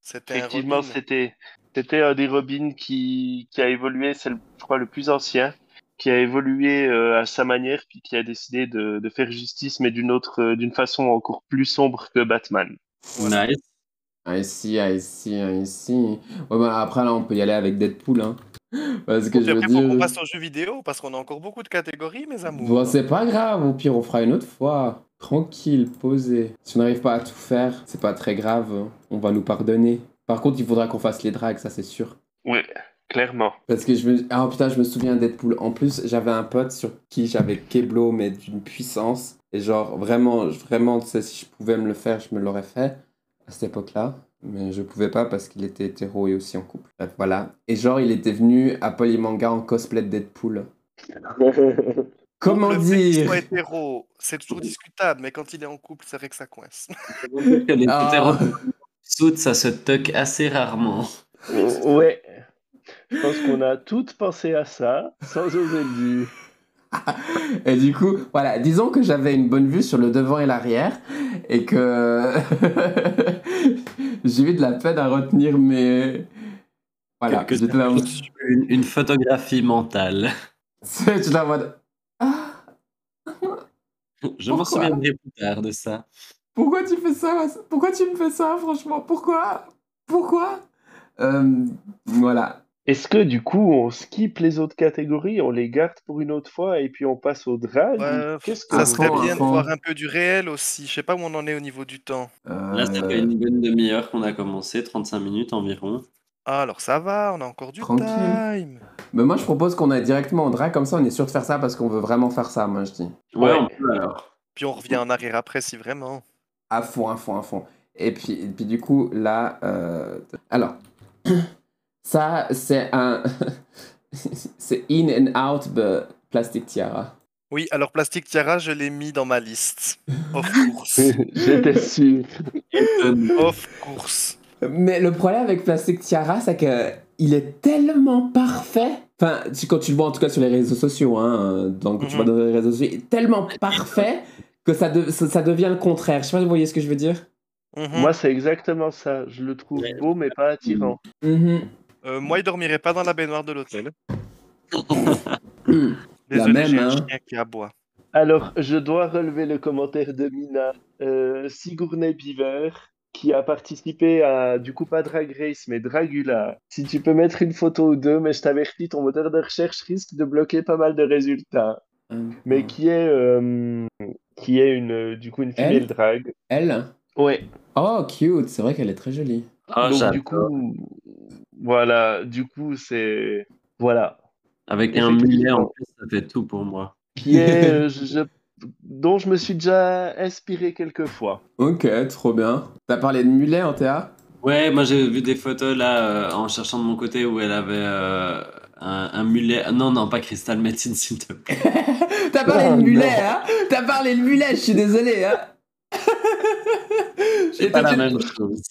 C'était un Effectivement, Robin. c'était c'était un des Robins qui, qui a évolué, c'est le, je crois le plus ancien, qui a évolué euh, à sa manière, puis qui a décidé de, de faire justice, mais d'une autre, euh, d'une façon encore plus sombre que Batman. Nice. I see, I see, I see. Ouais, bah après là, on peut y aller avec Deadpool, hein. Parce que je veux faut qu'on dire. passe aux jeux vidéo parce qu'on a encore beaucoup de catégories, mes amours. Bon, c'est pas grave, au pire, on fera une autre fois. Tranquille, posé. Si on n'arrive pas à tout faire, c'est pas très grave. On va nous pardonner. Par contre, il faudra qu'on fasse les drags, ça c'est sûr. Ouais, clairement. Parce que je me. Ah putain, je me souviens de Deadpool. En plus, j'avais un pote sur qui j'avais Keblo, mais d'une puissance. Et genre, vraiment, vraiment, tu sais, si je pouvais me le faire, je me l'aurais fait à cette époque-là. Mais je pouvais pas parce qu'il était hétéro et aussi en couple. Bref, voilà. Et genre, il était venu à Polymanga en cosplay de Deadpool. Comment le fait qu'il dire soit hétéro, c'est toujours discutable, mais quand il est en couple, c'est vrai que ça coince. Que les Ah. hétéros sautent, ça se tuck assez rarement. ouais. Je pense qu'on a toutes pensé à ça, sans oser le dire. Et du coup, voilà, disons que j'avais une bonne vue sur le devant et l'arrière et que j'ai eu de la peine à retenir mes. Voilà, j'étais là. Une, une photographie mentale. J'étais là en mode. Ah, Je m'en souviendrai plus tard de ça. pourquoi tu fais ça? Pourquoi tu me fais ça, franchement? Pourquoi? Pourquoi? Euh, Voilà. Est-ce que du coup on skip les autres catégories, on les garde pour une autre fois et puis on passe au drag Ouais, Qu'est-ce que ça serait bien de voir un peu du réel aussi. Je sais pas où on en est au niveau du temps. Là, ça fait une bonne demi-heure qu'on a commencé, 35 minutes environ. Ah, alors ça va, on a encore du Tranquille. time. Mais moi, je propose qu'on aille directement en drag, comme ça, on est sûr de faire ça parce qu'on veut vraiment faire ça, moi, je dis. Ouais, Ouais. on peut alors. Puis on revient en arrière après si vraiment. À fond, à fond, à fond. Et puis, et puis du coup, là. euh, Alors, ça, c'est un. c'est in and out de Plastic Tiara. Oui, alors Plastic Tiara, je l'ai mis dans ma liste. Of course. J'étais sûr. of course. Mais le problème avec Plastic Tiara, c'est que il est tellement parfait. Enfin, tu- quand tu le vois en tout cas sur les réseaux sociaux, hein, donc tu Mhm. vois dans les réseaux sociaux, il est tellement parfait que ça, de- ça, ça devient le contraire. Je sais pas si vous voyez ce que je veux dire. Mhm. Moi, c'est exactement ça. Je le trouve beau, mais pas attirant. Mhm. Euh, moi, il dormirait pas dans la baignoire de l'hôtel. Désolé, même, j'ai un hein. chien qui aboie. Alors, je dois relever le commentaire de Mina. Euh, Sigourney Beaver, qui a participé à, du coup, pas Drag Race, mais Dragula. Si tu peux mettre une photo ou deux, mais je t'avertis, ton moteur de recherche risque de bloquer pas mal de résultats. Mais qui est, euh, qui est une, du coup, une female Elle drag. Elle Ouais. Oh, cute, c'est vrai qu'elle est très jolie. Oh, Donc, j'adore. du coup, voilà, du coup, c'est. Voilà. Avec un mulet Effectivement. en plus, ça fait tout pour moi. Qui est. euh, je- je- dont je me suis déjà inspiré quelques fois. Ok, trop bien. T'as parlé de mulet en théâtre Ouais, moi j'ai vu des photos là euh, en cherchant de mon côté où elle avait euh, un, un mulet. Non, non, pas Crystal Médecine, s'il te plaît. T'as parlé Oh, de mulet, non. hein? T'as parlé de mulet, je suis désolé, hein C'est pas la même chose.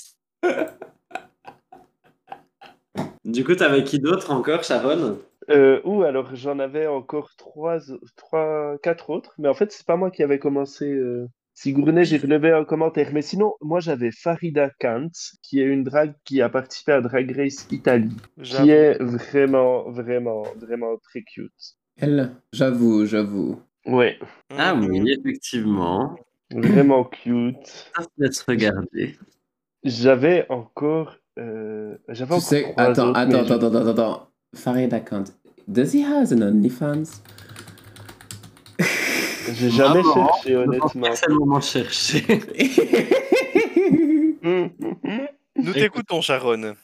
Du coup, t'avais qui d'autre encore, Sharon? Euh, ou alors j'en avais encore trois, trois, quatre autres, mais en fait c'est pas moi qui avais commencé. Euh... Sigourney, j'ai relevé un commentaire, mais sinon moi j'avais Farida Kant, qui est une drague qui a participé à Drag Race Italie, qui est vraiment, vraiment, vraiment très cute. Elle, j'avoue, j'avoue. Ouais, Ah oui, effectivement. vraiment cute. Ça se laisse regarder. J'avais encore, euh... j'avais Tu sais, attends, autres, attends, attends, attends, attends, attends. Farida Kant. Does he has an OnlyFans? J'ai jamais Vraiment, cherché honnêtement. pas que c'est le moment de chercher. Hum, hum, hum. Nous t'écoutons, Sharon.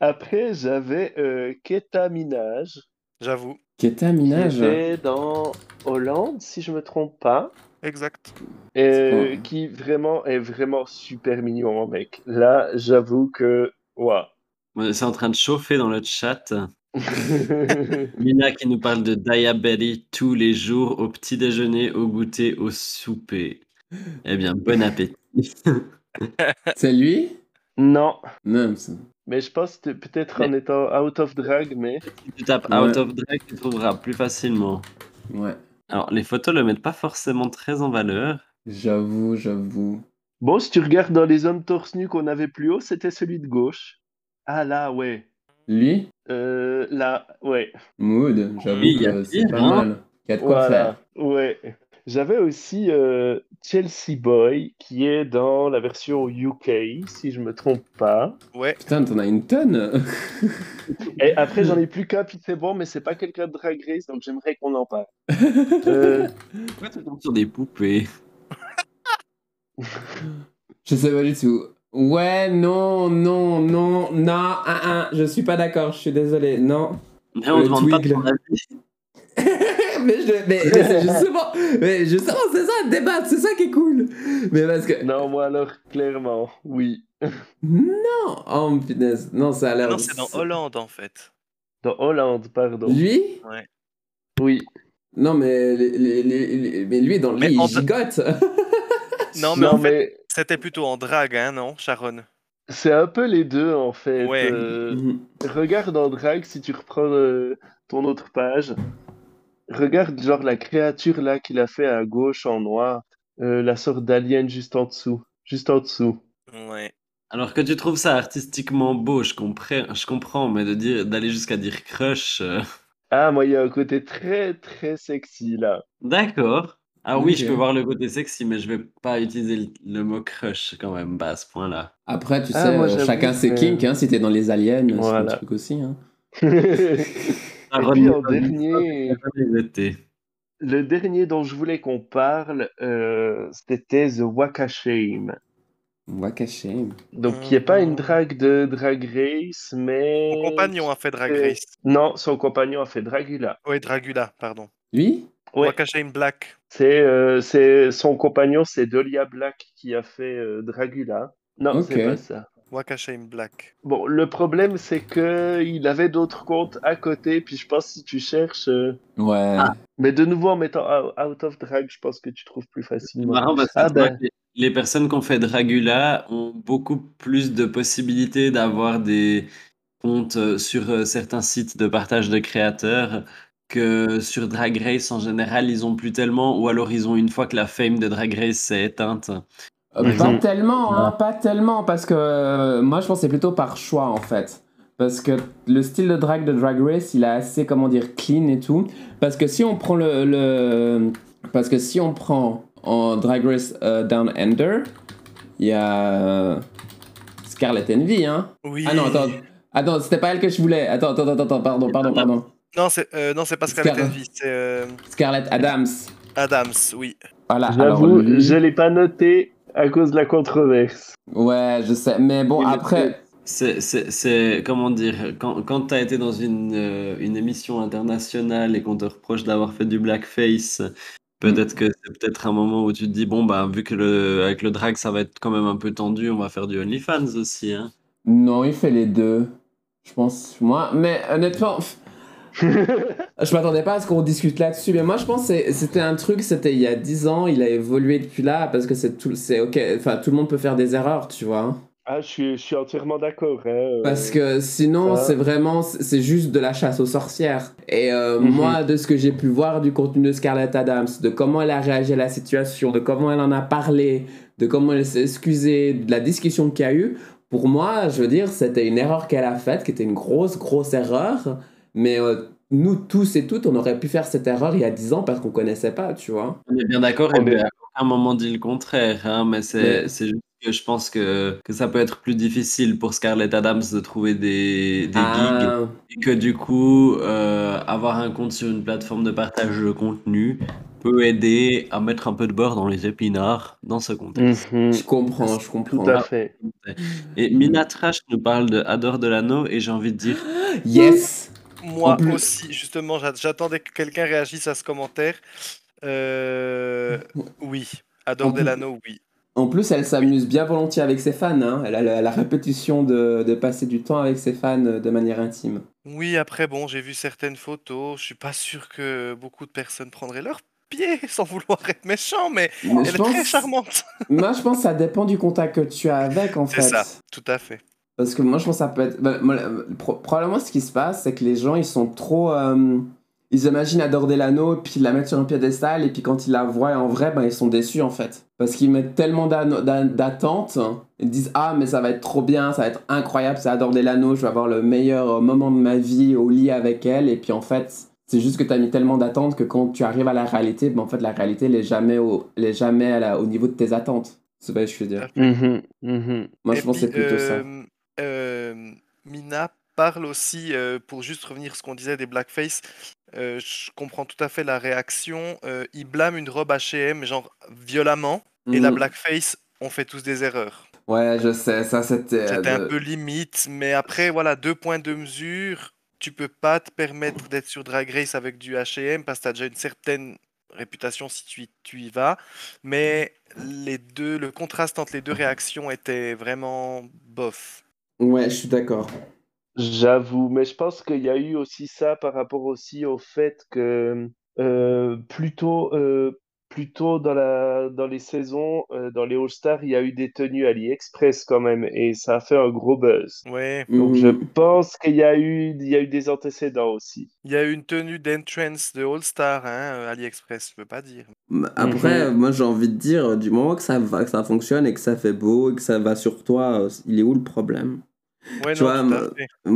Après j'avais euh, Keta Minaj. J'avoue. Keta qui Minaj était dans Hollande, si je me trompe pas, Exact. pas- qui vraiment est vraiment super mignon, mec. Là, j'avoue que, Ouais, C'est en train de chauffer dans le chat. Mina qui nous parle de diabetes tous les jours, au petit déjeuner, au goûter, au souper. Eh bien, bon appétit. C'est lui? Non, Non, mais je pense que peut-être en étant out of drag, mais Si tu tapes Ouais. out of drag, tu trouveras plus facilement. ouais. Alors, les photos le mettent pas forcément très en valeur. J'avoue, j'avoue. bon, si tu regardes dans les hommes torse nu qu'on avait plus haut, c'était celui de gauche. Ah là, ouais. Lui? Euh, là, ouais. Mood, j'avoue Oui, y a que c'est pire, pas hein. mal. Il y a de quoi. Voilà, ouais. J'avais aussi euh, Chelsea Boy qui est dans la version UK, si je me trompe pas. Ouais. Putain, t'en as une tonne Et après, j'en ai plus qu'un, puis c'est bon, mais c'est pas quelqu'un de Drag Race, donc j'aimerais qu'on en parle. Euh, Pourquoi tu tombes sur des poupées? Je sais pas du tout. Ouais, non, non, non, non, un, un, je suis pas d'accord, je suis désolé, non. Mais on Le demande pas ton avis. Mais je, mais, mais c'est justement, mais justement, c'est ça, le débat, c'est ça qui est cool. Mais parce que, non, moi alors, clairement, oui. non, oh punaise, non, ça a l'air. Non, c'est dans Hollande en fait. Dans Hollande, pardon. Lui? Oui. Non, mais, les- les- les- les- mais lui, dans le Mais lit, il gigote. Non, mais non, en fait, mais c'était plutôt en drague, hein, non, Sharon? C'est un peu les deux, en fait. Ouais. Euh, Mhm. regarde en drag, si tu reprends euh, ton autre page. Regarde, genre, la créature là qu'il a fait à gauche en noir. Euh, la sorte d'alien juste en dessous. Juste en dessous. Ouais. Alors que tu trouves ça artistiquement beau, je comprends, je comprends mais de dire d'aller jusqu'à dire crush. euh, Ah, moi, il y a un côté très, très sexy là. D'accord. Ah oui, je peux voir le côté sexy, mais je vais pas utiliser le, le mot crush quand même, pas à ce point-là. Après, tu Ah, sais, moi, euh, chacun ses que- kinks, hein, si t'es dans les aliens, c'est un Voilà. truc aussi. Hein. Et Ah, puis en dernier, le dernier dont je voulais qu'on parle, euh, c'était The Waka Shame. Waka shame. Donc, qui n'est pas une Mhm. drague de Drag Race, mais. Mon compagnon a fait Drag Race. Non, son compagnon a fait Dragula. Oui, Dragula, pardon. Lui Ouais. Wakashame Black. C'est euh, c'est- son compagnon, c'est Dolia Black qui a fait euh, Dragula. Non, c'est pas ça. Wakashame Black. Bon, le problème, c'est que il avait d'autres comptes à côté, puis je pense que si tu cherches. euh, Ouais. Mais de nouveau, en mettant out of drag, je pense que tu trouves plus facilement. marrant Ah ben. les personnes qui ont fait Dragula ont beaucoup plus de possibilités d'avoir des comptes euh, sur euh, certains sites de partage de créateurs que sur Drag Race en général ils ont plus tellement ou alors ils ont une fois que la fame de Drag Race s'est éteinte. Euh, Mhm. Pas tellement, hein, pas tellement, parce que euh, moi je pense que c'est plutôt par choix en fait. Parce que le style de drag de Drag Race, il est assez, comment dire, clean et tout. Parce que si on prend le. le- parce que si on prend en Drag Race euh, Down Under, il y a euh, Scarlett Envy, hein. Oui. Ah non, attends. Attends, c'était pas elle que je voulais. Attends, attends, attends, attends, pardon, pardon, pardon. Non, c'est euh, non, c'est pas Scarlett Scar- Envy, c'est euh, Scarlett Adams. Adams, oui. Voilà. alors J'avoue, lui- je l'ai pas noté à cause de la controverse. Ouais, je sais. Mais bon, après. C'est, c'est, c'est- comment dire, quand, quand tu as été dans une, euh, une émission internationale et qu'on te reproche d'avoir fait du blackface, peut-être que c'est peut-être un moment où tu te dis, bon, bah, vu que le, avec le drag ça va être quand même un peu tendu, on va faire du OnlyFans aussi. Hein. Non, il fait les deux. Je pense, moi. Mais honnêtement, je m'attendais pas à ce qu'on discute là-dessus. Mais moi, je pense que c'était un truc, c'était il y a 10 ans, il a évolué depuis là, parce que c'est tout, c'est ok. Enfin, tout le monde peut faire des erreurs, tu vois. Ah, je suis, je suis entièrement d'accord. Hein, euh, Parce que sinon, c'est vraiment, c'est juste de la chasse aux sorcières. Et euh, Mhm. moi, de ce que j'ai pu voir du contenu de Scarlett Adams, de comment elle a réagi à la situation, de comment elle en a parlé, de comment elle s'est excusée, de la discussion qu'il y a eu, pour moi, je veux dire, c'était une erreur qu'elle a faite, qui était une grosse, grosse erreur. Mais euh, nous, tous et toutes, on aurait pu faire cette erreur il y a 10 ans parce qu'on connaissait pas, tu vois. On est bien d'accord, et On est- à aucun moment dit le contraire, hein, mais c'est, Mais- juste que je pense que, que ça peut être plus difficile pour Scarlett Adams de trouver des, des gigs. Ah, Et que du coup, euh, avoir un compte sur une plateforme de partage de contenu peut aider à mettre un peu de beurre dans les épinards dans ce contexte. mhm, je comprends, je comprends. Tout à fait. Et Mina Trash nous parle de Adore de l'anneau et j'ai envie de dire Yes! Moi aussi, justement, j'a- j'attendais que quelqu'un réagisse à ce commentaire. Euh, oui, Adore Delano, oui. En plus, elle s'amuse bien volontiers avec ses fans. Hein. Elle a la, la répétition de, de passer du temps avec ses fans euh, de manière intime. Oui, après, bon, j'ai vu certaines photos. Je suis pas sûr que beaucoup de personnes prendraient leur pied sans vouloir être méchant, mais Mais elle est très charmante. moi, je pense que ça dépend du contact que tu as avec, en C'est fait. ça, tout à fait. Parce que moi, je pense que ça peut être. bah, moi, euh, pro- probablement, ce qui se passe, c'est que les gens, ils sont trop. euh, Ils imaginent adorer l'anneau, puis la mettre sur un piédestal, et puis quand ils la voient en vrai, ben, ils sont déçus, en fait. Parce qu'ils mettent tellement d'attentes, ils disent Ah, mais ça va être trop bien, ça va être incroyable, c'est adorer l'anneau, je vais avoir le meilleur euh, moment de ma vie au lit avec elle, et puis en fait. C'est juste que tu as mis tellement d'attentes que quand tu arrives à la réalité, ben en fait, la réalité, elle est jamais au, elle est jamais à la- au niveau de tes attentes. C'est ce que je veux dire? Mhm, mhm. Moi, Et je pense que c'est plutôt ça. Euh, Mina parle aussi, euh, pour juste revenir à ce qu'on disait des blackface, euh, je comprends tout à fait la réaction. il blâme une robe H&M, genre violemment, et la Mhm. blackface, on fait tous des erreurs. Ouais, je sais, ça c'était. C'était un peu limite, mais après, voilà, deux points de mesure. Tu peux pas te permettre d'être sur Drag Race avec du H&M parce que tu as déjà une certaine réputation si tu y, tu y vas. Mais les deux, le contraste entre les deux réactions était vraiment bof. Ouais, je suis d'accord. J'avoue, mais je pense qu'il y a eu aussi ça par rapport aussi au fait que euh, plutôt, euh, plutôt dans la, dans les saisons, euh, dans les All-Stars, il y a eu des tenues AliExpress quand même et ça a fait un gros buzz. Ouais, Donc je Mhm. pense qu'il y a eu, il y a eu des antécédents aussi. il y a eu une tenue d'entrance de All-Star, hein, euh, AliExpress, je veux pas dire. Après, moi j'ai envie de dire, du moment que ça va, que ça fonctionne et que ça fait beau et que ça va sur toi, euh, il est où le problème? Ouais, Tu non, vois.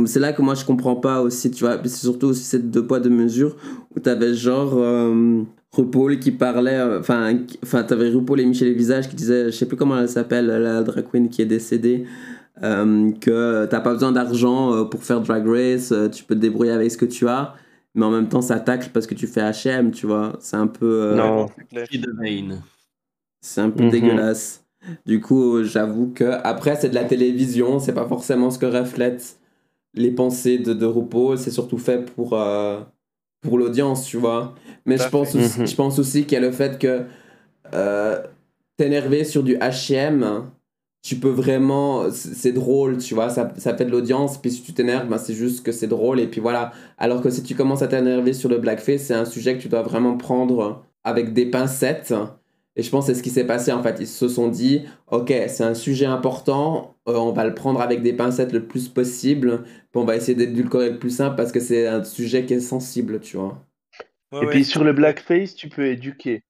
C'est là que moi je comprends pas aussi, tu vois. Puis C'est surtout aussi ces deux poids, deux mesures où t'avais genre euh, RuPaul qui parlait, euh, enfin, enfin t'avais RuPaul et Michel Visage qui disaient, je sais plus comment elle s'appelle, la drag queen qui est décédée, euh, que t'as pas besoin d'argent euh, pour faire Drag Race, euh, tu peux te débrouiller avec ce que tu as, mais en même temps ça tacle parce que tu fais H&M, tu vois. C'est un peu. euh, Non. c'est un peu Mhm. dégueulasse. Du coup, j'avoue que après c'est de la télévision, c'est pas forcément ce que reflètent les pensées de, de RuPaul, c'est surtout fait pour, euh, pour l'audience, tu vois. Mais je pense, aussi, je pense aussi qu'il y a le fait que euh, t'énerver sur du H&M, tu peux vraiment... C'est c'est drôle, tu vois, ça, ça fait de l'audience, puis si tu t'énerves, ben, c'est juste que c'est drôle, et puis voilà. Alors que si tu commences à t'énerver sur le blackface, c'est un sujet que tu dois vraiment prendre avec des pincettes. Et je pense que c'est ce qui s'est passé en fait. Ils se sont dit, ok, c'est un sujet important, euh, on va le prendre avec des pincettes le plus possible, puis on va essayer d'édulcorer le plus simple parce que c'est un sujet qui est sensible, tu vois. Ouais, Et ouais, puis sur le blackface, tu peux éduquer.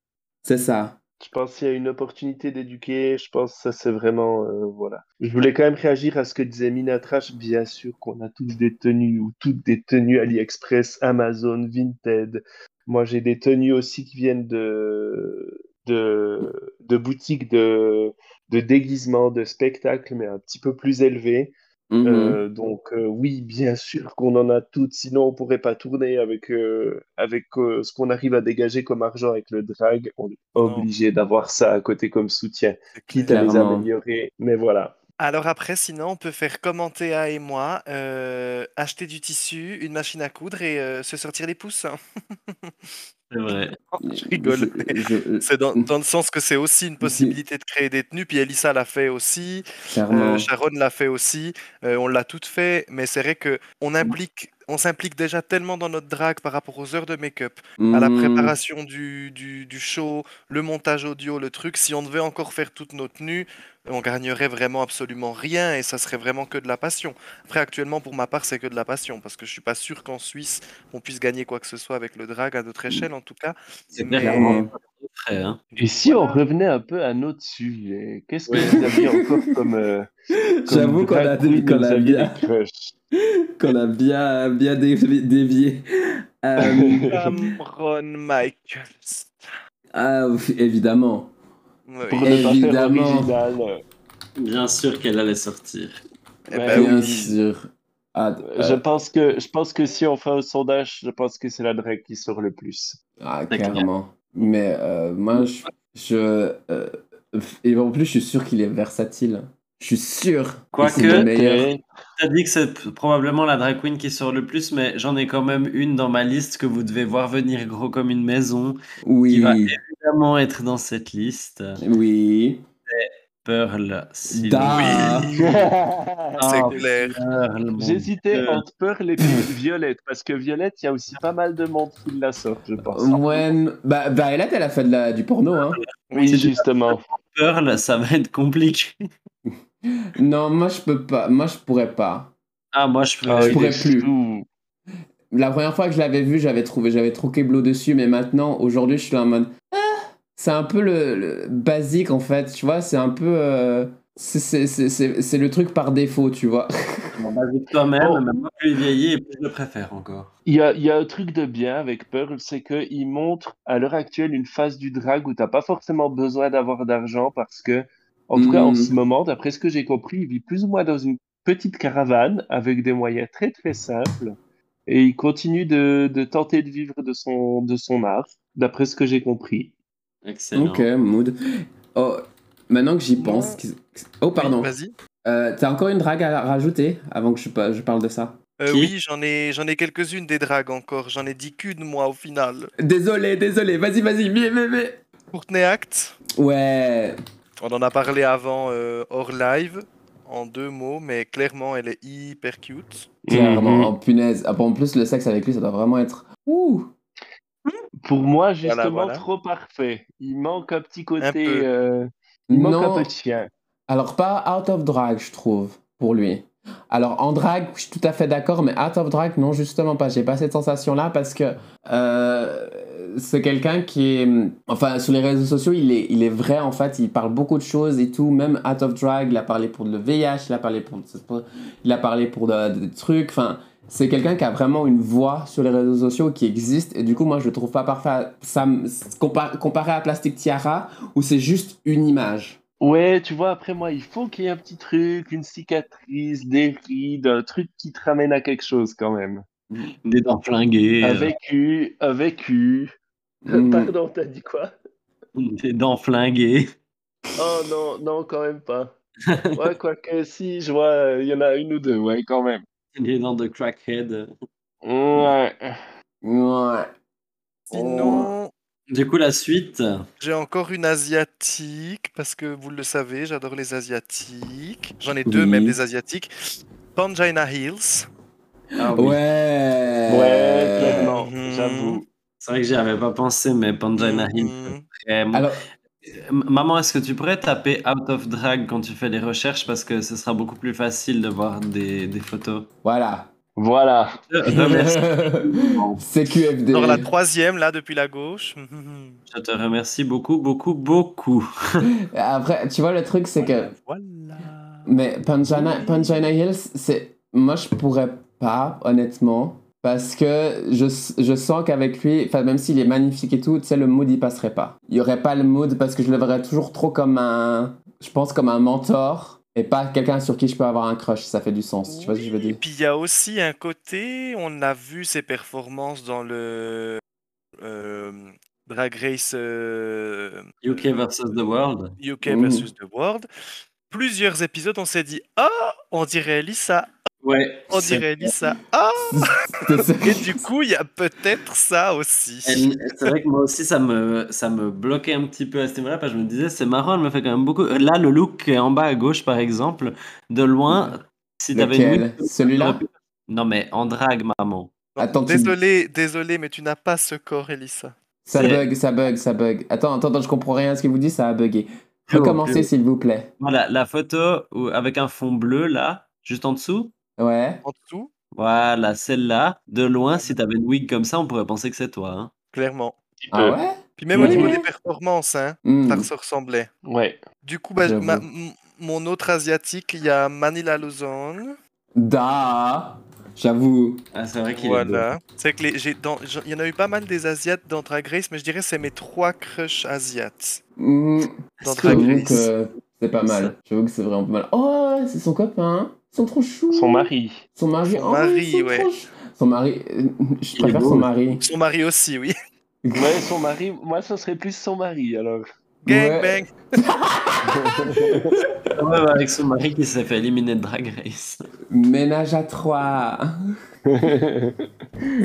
C'est ça. Je pense qu'il y a une opportunité d'éduquer. Je pense que ça, c'est vraiment. euh, voilà. Je voulais quand même réagir à ce que disait Mina Trash. Bien sûr qu'on a tous des tenues ou toutes des tenues AliExpress, Amazon, Vinted. Moi, j'ai des tenues aussi qui viennent de, de, de boutiques de, de déguisement, de spectacles, mais un petit peu plus élevées. Mhm. Euh, donc euh, oui, bien sûr qu'on en a toutes, sinon on pourrait pas tourner avec, euh, avec euh, ce qu'on arrive à dégager comme argent avec le drag. On est obligé d'avoir ça à côté comme soutien, quitte clair. à les Clairement. améliorer. Mais voilà. Alors après, sinon, on peut faire commenter A et moi, euh, acheter du tissu, une machine à coudre et euh, se sortir les pouces. C'est vrai. Je rigole. mais Je- je- C'est dans, dans le sens que c'est aussi une possibilité de créer des tenues. Puis Elissa l'a fait aussi, euh, Sharon l'a fait aussi, euh, on l'a toutes fait. Mais c'est vrai que on implique, on s'implique déjà tellement dans notre drague par rapport aux heures de make-up, à la Mhm. préparation du, du, du show, le montage audio, le truc. Si on devait encore faire toutes nos tenues, on gagnerait vraiment absolument rien et ça serait vraiment que de la passion. Après, actuellement, pour ma part, c'est que de la passion parce que je suis pas sûr qu'en Suisse, on puisse gagner quoi que ce soit avec le drag à notre échelle, en tout cas. C'est Mais- clairement frais. Hein. Et si on revenait un peu à notre sujet, qu'est-ce que vous aviez encore comme, euh, comme J'avoue qu'on a, qu'on bien, qu'on a bien, bien dévi- dévié. Euh, Cameron Michaels. ah, évidemment. Oui. Pour Évidemment. euh, Bien sûr qu'elle allait sortir. Eh ben Bien oui. sûr. Ah, euh, Je pense que je pense que si on fait un sondage, je pense que c'est la drag qui sort le plus. Ah, clairement. Mais euh, moi, je. je euh, et en plus, je suis sûr qu'il est versatile. Je suis sûr. Quoique- que c'est le meilleur. T'as dit que c'est probablement la drag queen qui sort le plus, mais j'en ai quand même une dans ma liste que vous devez voir venir gros comme une maison, qui Oui, va évidemment être dans cette liste. oui. Pearl. s'il Da. vous plaît. C'est Oh, clair. J'hésitais entre Pearl et Violette, parce que Violette, il y a aussi pas mal de monde qui la sort, je pense. Ouais, bah, Violet, elle a fait de la, du porno, hein. Oui, justement. Pearl, ça va être compliqué. Non, moi, je peux pas. Moi, je pourrais pas. Ah, moi, je peux. Ah, Je pourrais plus. La première fois que je l'avais vu, j'avais trouvé, j'avais trop Keblo dessus, mais maintenant, aujourd'hui, je suis là en mode. Ah, c'est un peu le, le basique, en fait, tu vois, c'est un peu. euh, c'est- c'est- c'est c'est- c'est le truc par défaut, tu vois. Avec toi-même, Oh. mais moi, plus il vieillit et plus je le préfère encore. Il y a, y a un truc de bien avec Pearl, c'est qu'il montre à l'heure actuelle une phase du drag où t'as pas forcément besoin d'avoir d'argent parce que, en tout cas en Mm. ce moment, d'après ce que j'ai compris, il vit plus ou moins dans une petite caravane avec des moyens très très simples et il continue de, de tenter de vivre de son, de son art, d'après ce que j'ai compris. Excellent. Ok, mood. Oh, maintenant que j'y pense. Oh, pardon. Oui, Vas-y. Euh, T'as encore une drague à rajouter avant que je, pa- je parle de ça? Euh, Qui? oui, j'en ai, j'en ai quelques-unes des dragues encore. J'en ai dit qu'une, moi, au final. Désolé, désolé, vas-y, vas-y, mais, mais, mais. Courtney Act, Ouais, on en a parlé avant euh, hors live, en deux mots, mais clairement, elle est hyper cute. clairement, Mhm. oh punaise. Ah, bon, en plus, le sexe avec lui, ça doit vraiment être. Ouh Pour moi, justement, voilà. trop parfait. Il manque un petit côté. Un peu. euh, il manque un Non, peu de chien. alors pas out of drag, je trouve, pour lui. Alors en drag, je suis tout à fait d'accord, mais out of drag, non, justement pas. J'ai pas cette sensation-là parce que euh, c'est quelqu'un qui est. Enfin, sur les réseaux sociaux, il est, il est vrai, en fait, il parle beaucoup de choses et tout. Même out of drag, il a parlé pour le VIH, il a parlé pour, il a parlé pour de- des trucs. Enfin, c'est quelqu'un qui a vraiment une voix sur les réseaux sociaux qui existe. Et du coup, moi, je le trouve pas parfait. Ça, comparé à Plastic Tiara, où c'est juste une image. Ouais, tu vois, après moi, il faut qu'il y ait un petit truc, une cicatrice, des rides, un truc qui te ramène à quelque chose quand même. Des dents flinguées. Un vécu, un vécu. Mm. Pardon, t'as dit quoi? Des dents flinguées. Oh non, non, quand même pas. Ouais, quoique si, je vois, euh, il y en a une ou deux, ouais, quand même. Des dents de crackhead. Ouais. Ouais. Sinon, Du coup, la suite. j'ai encore une asiatique, parce que vous le savez, j'adore les asiatiques. J'en ai deux, même des asiatiques. Pangina Hills. Ah oui. Ouais. Ouais, clairement, Mhm. j'avoue. C'est vrai que j'y avais pas pensé, mais Pangina Hill, Mhm. vraiment- Alors, Maman, est-ce que tu pourrais taper out of drag quand tu fais les recherches? Parce que ce sera beaucoup plus facile de voir des, des photos. voilà. Voilà. CQFD. Alors la troisième, là, depuis la gauche. Je te remercie beaucoup, beaucoup, beaucoup. Après, tu vois, le truc, c'est que. Voilà. Mais Pangina, Pangina Hills, c'est. Moi, je pourrais pas, honnêtement. Parce que je, je sens qu'avec lui, enfin, même s'il est magnifique et tout, tu sais, le mood, il passerait pas. Il y aurait pas le mood parce que je le verrais toujours trop comme un. Je pense comme un mentor et pas quelqu'un sur qui je peux avoir un crush. Ça fait du sens. Tu vois ce que je veux Et dire? puis il y a aussi un côté, on a vu ses performances dans le euh, Drag Race euh, UK versus the world. UK Mhm. versus The World. Plusieurs épisodes, on s'est dit Ah, on dirait Elissa, Ouais. on dirait Elissa. Ah. Et du coup, il y a peut-être ça aussi. C'est vrai que moi aussi, ça me, ça me bloquait un petit peu à ce niveau-là, parce que je me disais, c'est marrant, elle me fait quand même beaucoup. Là, le look est en bas à gauche, par exemple, de loin, si t'avais Celui-là? Non, mais en drague, maman. Tu- désolé, désolé, mais tu n'as pas ce corps, Elissa. Ça bug, ça bug, ça bug. Attends, attends, attends, je comprends rien à ce que vous dites, ça a bugué. Recommencez, plus haut. s'il vous plaît. Voilà, la photo avec un fond bleu, là, juste en dessous. Ouais. En dessous, Voilà, celle-là. De loin, si t'avais une wig comme ça, on pourrait penser que c'est toi. hein. clairement. Ah ouais? Puis même au niveau des performances, hein, Hmm. ça se ressemblait. Ouais. Du coup, bah, J'avoue. ma- m- mon autre asiatique, il y a Manila Luzon. Da. J'avoue. Ah, c'est vrai qu'il est beau. Voilà. C'est que les, j'ai dans, j'en- il y en a eu pas mal des asiates dans Drag Race, mais je dirais que c'est mes trois crushs asiates. Hmm. Dans Drag J'avoue Race. que c'est pas mal. J'avoue que c'est vraiment pas mal. Oh, c'est son copain. Ils sont trop choux. Son mari. Son mari. Son oh, mari, ouais. Son mari. euh, Je préfère beau. son mari. Son mari aussi, oui. Ouais, son mari. Moi, ce serait plus son mari, alors. Gang Ouais. bang. Même avec son mari qui s'est fait éliminer de Drag Race. Ménage à trois.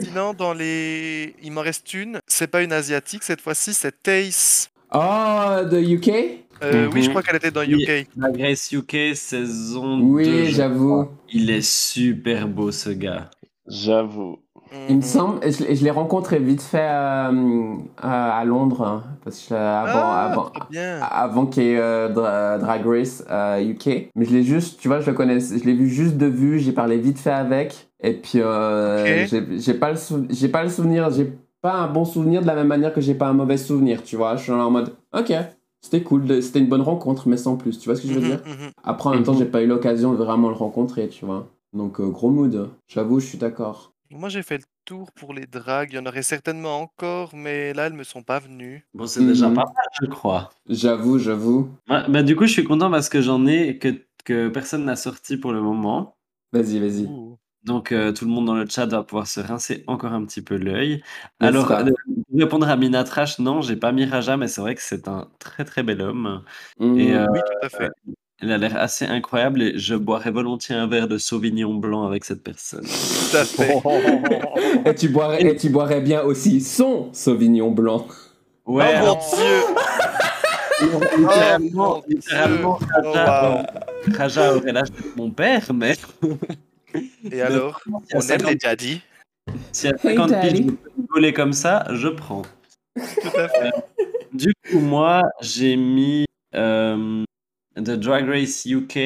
Sinon, dans les. Il m'en reste une. C'est pas une asiatique cette fois-ci, c'est Tace. Oh, de UK? Euh, Oui, je Mhm. crois qu'elle était dans Oui. UK. La Grace UK saison Oui, 2, je j'avoue. Il est super beau ce gars. J'avoue. Il me Mhm. semble, et je, l'ai rencontré vite fait euh, à, à Londres, hein, parce que euh, avant, Ah, avant, avant qu'il y ait euh, Dra- Drag Race euh, UK. Mais je l'ai juste, tu vois, je le connais, je l'ai vu juste de vue, j'ai parlé vite fait avec, et puis euh, Ok. j'ai- pas, le j'ai pas le souvenir, j'ai pas un bon souvenir de la même manière que j'ai pas un mauvais souvenir, tu vois. Je suis en mode, ok, c'était cool, c'était une bonne rencontre, mais sans plus, tu vois ce que je veux Mhm, dire? mhm. Après, en même temps, j'ai pas eu l'occasion de vraiment le rencontrer, tu vois. Donc, euh, gros mood, j'avoue, je suis d'accord. Moi, j'ai fait le tour pour les dragues. Il y en aurait certainement encore, mais là, elles me sont pas venues. Bon, c'est déjà Mhm. pas mal, je crois. J'avoue, j'avoue. Ouais, bah, du coup, je suis content parce que j'en ai que, que personne n'a sorti pour le moment. Vas-y, vas-y. Donc, euh, tout le monde dans le chat va pouvoir se rincer encore un petit peu l'œil. Alors, euh, pour répondre à Mina Trash, non, j'ai pas mis Raja, mais c'est vrai que c'est un très très bel homme. Et euh, Oui, tout à fait. il a l'air assez incroyable et je boirais volontiers un verre de Sauvignon blanc avec cette personne. Tout à fait. Et tu boirais, et tu boirais bien aussi son Sauvignon blanc. Ouais, oh mon alors, dieu! littéralement, Oh, littéralement. Oh, Raja, euh, Raja aurait l'âge de mon père, mais Et alors, on aime 50 les daddy. Si à Hey, 50 piges, je peux rigoler comme ça, je prends. Tout à fait. Du coup, moi, j'ai mis euh, The Drag Race UK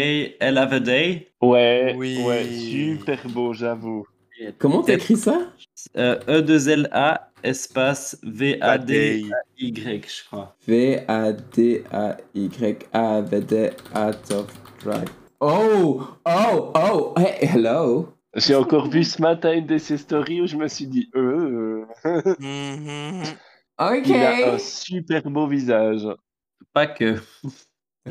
Hell of a Day. Ouais, Oui. ouais, super beau, j'avout. Comment t'écris ça? Euh, E2LA espace Day. V-A-D-Y, je crois. V-A-D-A-Y-A-V-D Art of Drag. Oh, oh, oh, hey, hello. J'ai encore vu ce matin une de ses stories où je me suis dit, euh. Ok. il a un super beau visage. Pas que.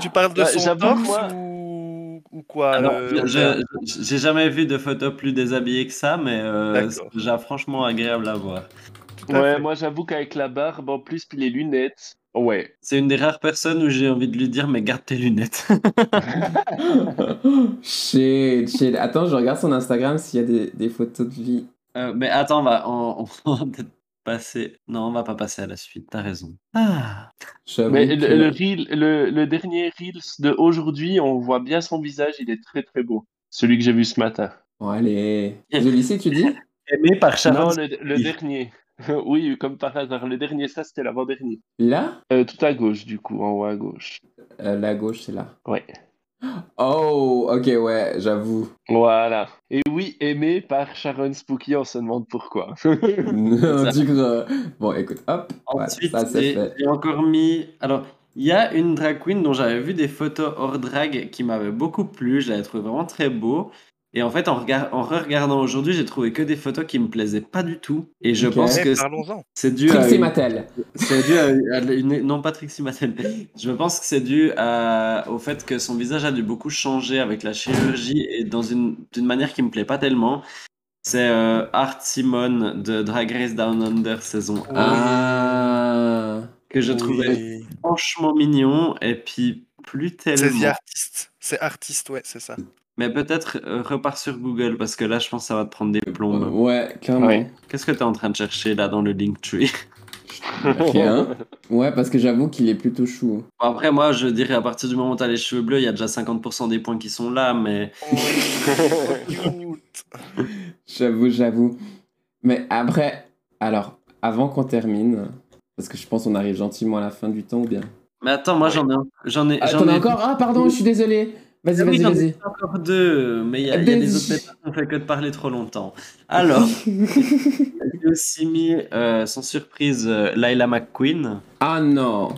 Tu parles de Bah, son torse moi- ou... ou quoi Alors, euh, je- Olga je- j'ai jamais vu de photo plus déshabillée que ça, mais euh, c'est déjà franchement agréable à voir. À Ouais, fait. moi j'avoue qu'avec la barbe en plus, puis les lunettes, ouais. C'est une des rares personnes où j'ai envie de lui dire, mais garde tes lunettes. shit, shit. Attends, je regarde son Instagram s'il y a des, des photos de lui. Euh, mais attends, on va, on, on va peut-être passer. Non, on va pas passer à la suite, t'as raison. Ah. Mais le, le, reel- le, le dernier Reels de aujourd'hui, on voit bien son visage, il est très très beau. Celui que j'ai vu ce matin. Bon, allez. The lycée, tu dis? Aimé par Sharon. non, le, le dernier. oui, comme par hasard. Le dernier, ça c'était l'avant-dernier. Là? Euh, tout à gauche, du coup, en haut à gauche. Euh, La gauche, c'est là. Ouais. Oh, ok, ouais, j'avoue. Voilà. Et oui, aimé par Sharon Spooky, on se demande pourquoi. Non, du gros. Bon, écoute, hop. Ensuite, ça c'est j'ai fait. j'ai encore mis. Alors, il y a une drag queen dont j'avais vu des photos hors drag qui m'avait beaucoup plu. Je l'avais trouvé vraiment très beau. Et en fait, en, regard... en re-regardant aujourd'hui, j'ai trouvé que des photos qui me plaisaient pas du tout. Et je pense Eh, que c'est dû à Trixie une- Mattel. C'est dû à, à une... Non, pas Trixie Mattel. Je pense que c'est dû à... au fait que son visage a dû beaucoup changer avec la chirurgie et dans une d'une manière qui me plaît pas tellement. C'est euh, Art Simon de Drag Race Down Under saison 1 Ah. que je trouvais Oui. franchement mignon et puis plus C'est tellement. Artist. C'est artiste, ouais, c'est ça. Mais peut-être euh, repars sur Google parce que là je pense que ça va te prendre des plombes. Ouais, clairement. Ouais. Qu'est-ce que tu es en train de chercher là dans le Linktree Rien. Ouais, parce que j'avoue qu'il est plutôt chou. Bon, Après moi je dirais à partir du moment où tu as les cheveux bleus, il y a déjà 50% des points qui sont là mais. J'avoue, j'avoue. Mais après, alors, avant qu'on termine, parce que je pense qu'on arrive gentiment à la fin du temps ou bien? Mais attends, moi j'en ai j'en ai Ah, j'en ai encore? Ah, pardon, je suis désolé. Vas-y, oui, vas-y, encore deux, mais il y a, y Vas-y. des autres méthodes qui ont fait que de parler trop longtemps. Alors, j'ai aussi mis euh, sans surprise euh, Laila McQueen. Ah non.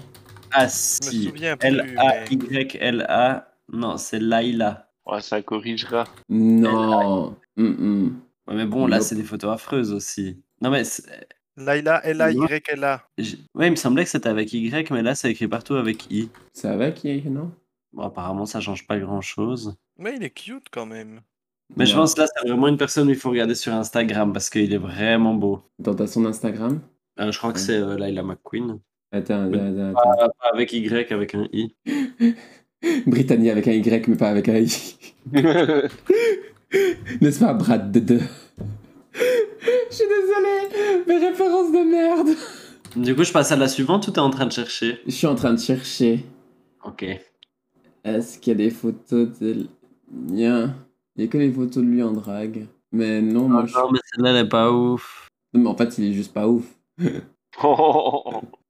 Ah Je me si, L-A-Y-L-A. Non, c'est Laila. Ouais, ça corrigera. Non. Ouais, mais bon, là, Nope. c'est des photos affreuses aussi. Non, mais c'est- Laila, L-A-Y-L-A. ouais, il me semblait que c'était avec Y, mais là, c'est écrit partout avec I. C'est avec Yé, non? Bon, apparemment, ça change pas grand-chose. Mais il est cute quand même. Mais je pense que là, c'est vraiment une personne où il faut regarder sur Instagram parce qu'il est vraiment beau. Dans ta son Instagram? Euh, je crois que c'est euh, Laila McQueen. Attends, Oui. attends, attends. Pas, pas avec Y, avec un I. Brittany avec un Y, mais pas avec un I. N'est-ce pas, Brad de deux? Je suis désolé, mes références de merde. Du coup, je passe à la suivante ou t'es en train de chercher? Je suis en train de chercher. Ok. Est-ce qu'il y a des photos de. Il y a, il y a que des photos de lui en drague. Mais non, moi je. Non, mais celle-là, elle est pas ouf. Non, mais en fait, il est juste pas ouf.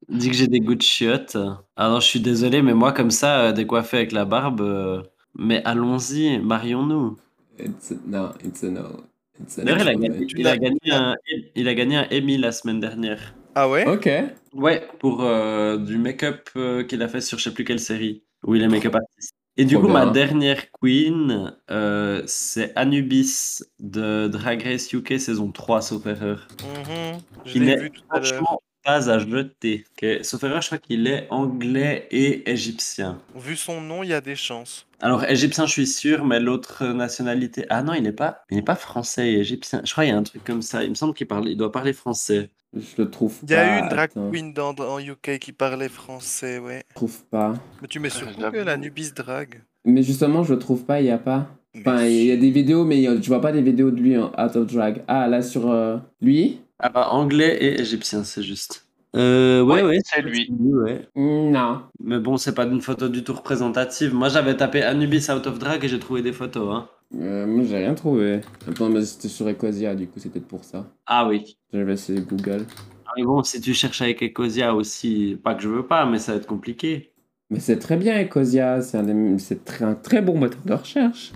Dis que j'ai des goûts de chiottes. Alors, je suis désolé, mais moi, comme ça, euh, décoiffé avec la barbe. euh, Mais allons-y, marions-nous. It's a, no, it's a no. It's a D'ailleurs, il a no gagné, comment. il a gagné un, il a gagné un Emmy la semaine dernière. Ah ouais? Ok. Ouais, pour euh, du make-up euh, qu'il a fait sur je sais plus quelle série, où il est make-up artiste. Et du Trop coup, ma bien. dernière queen, euh, c'est Anubis de Drag Race UK saison 3, sauf erreur. Mhm, Je Qui l'ai n'est vu tout à l'heure. franchement pas à jeter. Sauf erreur, je crois qu'il est anglais et égyptien. Vu son nom, il y a des chances. Alors, égyptien, je suis sûr, mais l'autre nationalité. Ah non, il n'est pas, il n'est pas français et égyptien. Je crois qu'il y a un truc comme ça. Il me semble qu'il parle, il doit parler français. Je le trouve Il y a eu une drag queen dans, en UK qui parlait français, ouais. Je trouve pas. Mais tu mets sur J'avoue. Google Anubis Drag. Mais justement, je le trouve pas, il y a pas. Enfin, il y a des vidéos, mais il y a- tu vois pas des vidéos de lui en out of drag. Ah, là, sur euh, lui? Ah bah, anglais et égyptien, c'est juste. Euh, ouais, Ouais, ouais, c'est lui. Ouais. Non. Mais bon, c'est pas une photo du tout représentative. Moi, j'avais tapé Anubis out of drag et j'ai trouvé des photos. Hein. Euh, moi, j'ai rien trouvé. Attends, mais c'était sur Ecosia, du coup, peut-être pour ça. Ah oui. J'avais essayé Google. Ah, Mais bon, si tu cherches avec Ecosia aussi, pas que je veux pas, mais ça va être compliqué. Mais c'est très bien, Ecosia. C'est un, des- c'est très- un très bon moteur de recherche.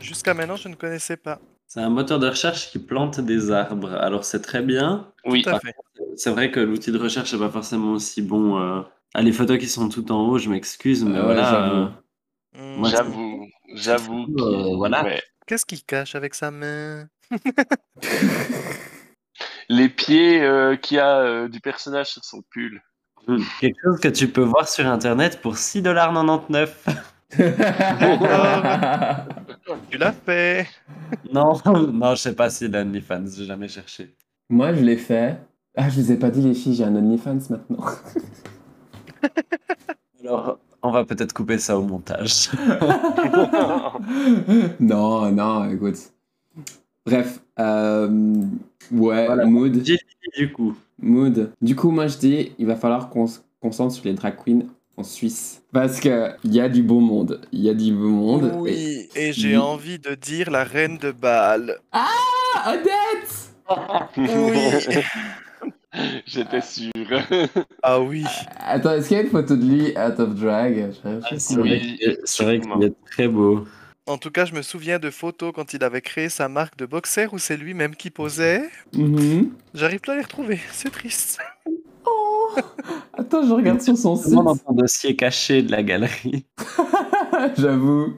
Jusqu'à maintenant, je ne connaissais pas. C'est un moteur de recherche qui plante des arbres. Alors, c'est très bien. Oui. Tout à fait. C'est vrai que l'outil de recherche n'est pas forcément aussi bon. euh. Ah, les photos qui sont tout en haut, je m'excuse, mais ouais, voilà. j'avoue. euh, Hmm. J'avoue. Euh, voilà. ouais. Qu'est-ce qu'il cache avec sa main? Les pieds euh, qu'il y a euh, du personnage sur son pull. Quelque chose que tu peux voir sur internet pour 6,99$. Tu l'as fait Non, non, je sais pas si l'OnlyFans, j'ai jamais cherché. Moi, je l'ai fait. Ah, je vous ai pas dit, les filles, j'ai un OnlyFans maintenant. Alors, on va peut-être couper ça au montage. non, non, écoute. Bref, euh, ouais, Voilà. mood, J'ai fini du coup. mood. Du coup, moi je dis, il va falloir qu'on se concentre sur les drag queens en Suisse. Parce que il y a du beau monde. Il y a du beau monde. Oui, et j'ai Oui. envie de dire la reine de Bâle. Ah, Odette Oui J'étais sûr. Ah oui Attends, est-ce qu'il y a une photo de lui out of drag? Ah. C'est vrai qu'il qu'il est très beau. En tout cas, je me souviens de photos quand il avait créé sa marque de boxer où c'est lui-même qui posait. Mhm. J'arrive plus à les retrouver, c'est triste. Attends, je regarde sur son site. Dans ton dossier caché de la galerie J'avoue.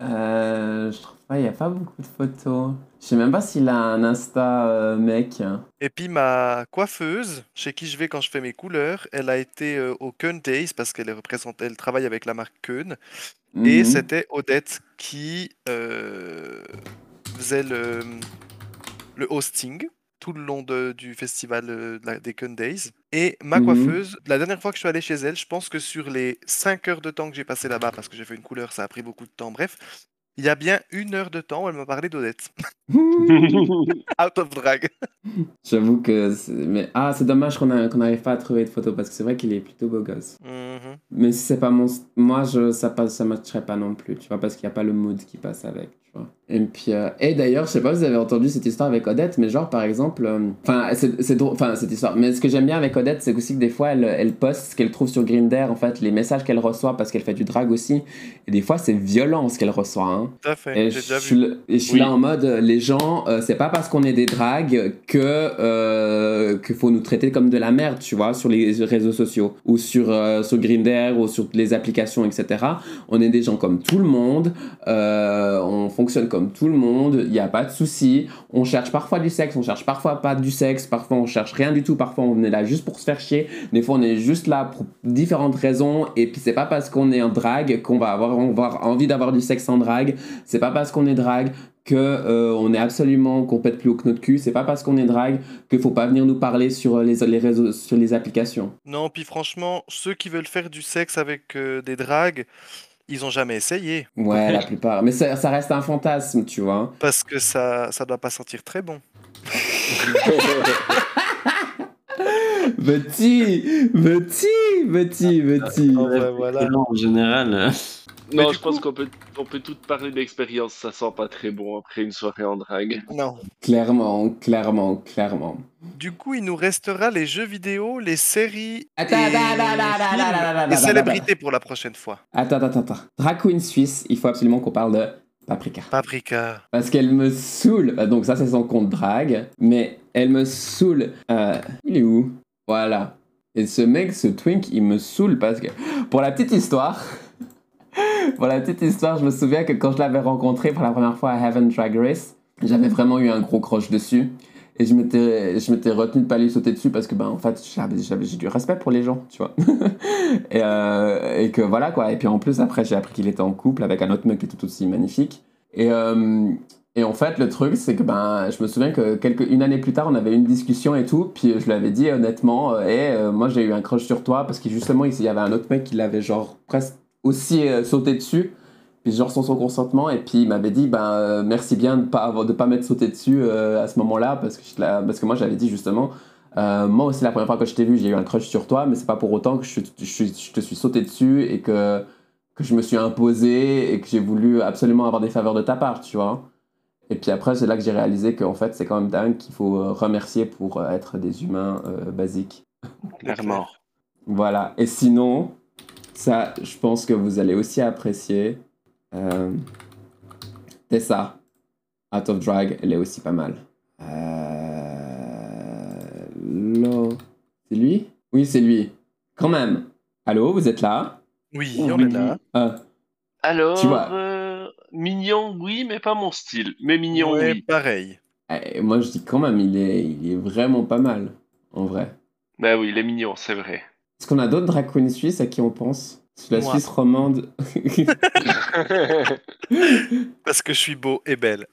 Euh, je trouve pas, il n'y a pas beaucoup de photos. Je sais même pas s'il a un Insta euh, mec. Et puis ma coiffeuse, chez qui je vais quand je fais mes couleurs, elle a été euh, au Keun Days parce qu'elle est représente- elle travaille avec la marque Keun. Et Mhm. c'était Odette qui euh, faisait le, le hosting tout le long de- du festival euh, de la- des Keun Days. Et ma Mhm. coiffeuse, la dernière fois que je suis allé chez elle, je pense que sur les 5 heures de temps que j'ai passé là-bas, parce que j'ai fait une couleur, ça a pris beaucoup de temps, bref, il y a bien une heure de temps où elle m'a parlé d'Odette. Out of drag. J'avoue que. Mais ah, c'est dommage qu'on a- n'arrive pas à trouver de photos parce que c'est vrai qu'il est plutôt beau gosse. Mhm. Mais si c'est pas mon. Moi, je, ça passe, ça matcherait pas non plus, tu vois, parce qu'il n'y a pas le mood qui passe avec. Et puis. euh, Et d'ailleurs, je sais pas si vous avez entendu cette histoire avec Odette, mais genre, par exemple. euh, Enfin, c'est c'est drôle. Enfin, cette histoire. Mais ce que j'aime bien avec Odette, c'est aussi que des fois, elle, elle poste ce qu'elle trouve sur Grindr, en fait, les messages qu'elle reçoit parce qu'elle fait du drag aussi. Et des fois, c'est violent ce qu'elle reçoit, hein. Tout à fait, Et j'ai je, déjà suis vu. là- et je suis Oui. là en mode, euh, les gens, euh, c'est pas parce qu'on est des dragues que euh, qu'il faut nous traiter comme de la merde, tu vois, sur les réseaux sociaux ou sur euh, sur Grindr ou sur les applications, etc. On est des gens comme tout le monde, euh, on fonctionne comme tout le monde, il n'y a pas de souci. On cherche parfois du sexe, on cherche parfois pas du sexe, parfois on cherche rien du tout, parfois on est là juste pour se faire chier, des fois on est juste là pour différentes raisons et puis c'est pas parce qu'on est en drague qu'on va avoir, envie d'avoir du sexe en drague, c'est pas parce qu'on est drague que euh, on est absolument qu'on pète plus haut que notre cul, c'est pas parce qu'on est drague qu'il faut pas venir nous parler sur les, les réseaux sur les applications. Non, puis franchement, ceux qui veulent faire du sexe avec euh, des dragues, ils ont jamais essayé. Ouais, la plupart, mais ça, ça reste un fantasme, tu vois. Parce que ça, ça doit pas sentir très bon. Petit, petit, petit, petit. Oh, bah, en général. Non, je pense qu'on peut, on peut toutes parler d'expérience, ça sent pas très bon après une soirée en drague. Non. Clairement, clairement, clairement. Du coup, il nous restera les jeux vidéo, les séries Attends, et, attends, attends, célébrités pour la prochaine fois. Attends, attends, attends. Drag Queen Suisse, il faut absolument qu'on parle de Paprika. Paprika. Parce qu'elle me saoule. Bah, Donc ça, c'est son compte drague. Mais elle me saoule. Euh, il est où? Voilà. Et ce mec, ce twink, il me saoule parce que... Pour la petite histoire... pour la petite histoire, je me souviens que quand je l'avais rencontré pour la première fois à Heaven Drag Race, j'avais vraiment eu un gros croche dessus. Et je m'étais, je m'étais retenu de pas lui sauter dessus parce que, ben, en fait, j'ai du respect pour les gens, tu vois. et, euh, et que voilà, quoi. Et puis en plus, après, j'ai appris qu'il était en couple avec un autre mec qui était tout aussi magnifique. Et, euh, et en fait, le truc, c'est que ben, je me souviens que quelques, une année plus tard, on avait une discussion et tout. Puis je lui avais dit honnêtement, euh, Hey, moi j'ai eu un crush sur toi parce que justement, il y avait un autre mec qui l'avait genre presque aussi euh, sauté dessus. Puis genre sans son consentement. Et puis il m'avait dit, ben euh, merci bien de pas, avoir- de pas m'être sauté dessus euh, à ce moment-là. Parce que, parce que moi j'avais dit justement, euh, moi aussi la première fois que je t'ai vu, j'ai eu un crush sur toi. Mais c'est pas pour autant que je, je, je te suis sauté dessus et que que je me suis imposé et que j'ai voulu absolument avoir des faveurs de ta part, tu vois. Et puis après, c'est là que j'ai réalisé qu'en fait, c'est quand même dingue qu'il faut remercier pour être des humains euh, basiques. Clairement. Voilà. Et sinon, ça, je pense que vous allez aussi apprécier. Euh, Tessa, Out of Drag, elle est aussi pas mal. Euh... Lo- C'est lui? Oui, c'est lui. Quand même. Allô, vous êtes là? Oui, on est là. Euh, Alors, Tu vois. euh, mignon, oui, mais pas mon style. Mais mignon, Ouais, oui. pareil. Eh, moi, je dis quand même, il est, il est vraiment pas mal, en vrai. Bah oui, il est mignon, c'est vrai. Est-ce qu'on a d'autres drag queens suisses à qui on pense la Moi. Suisse romande. Parce que je suis beau et belle.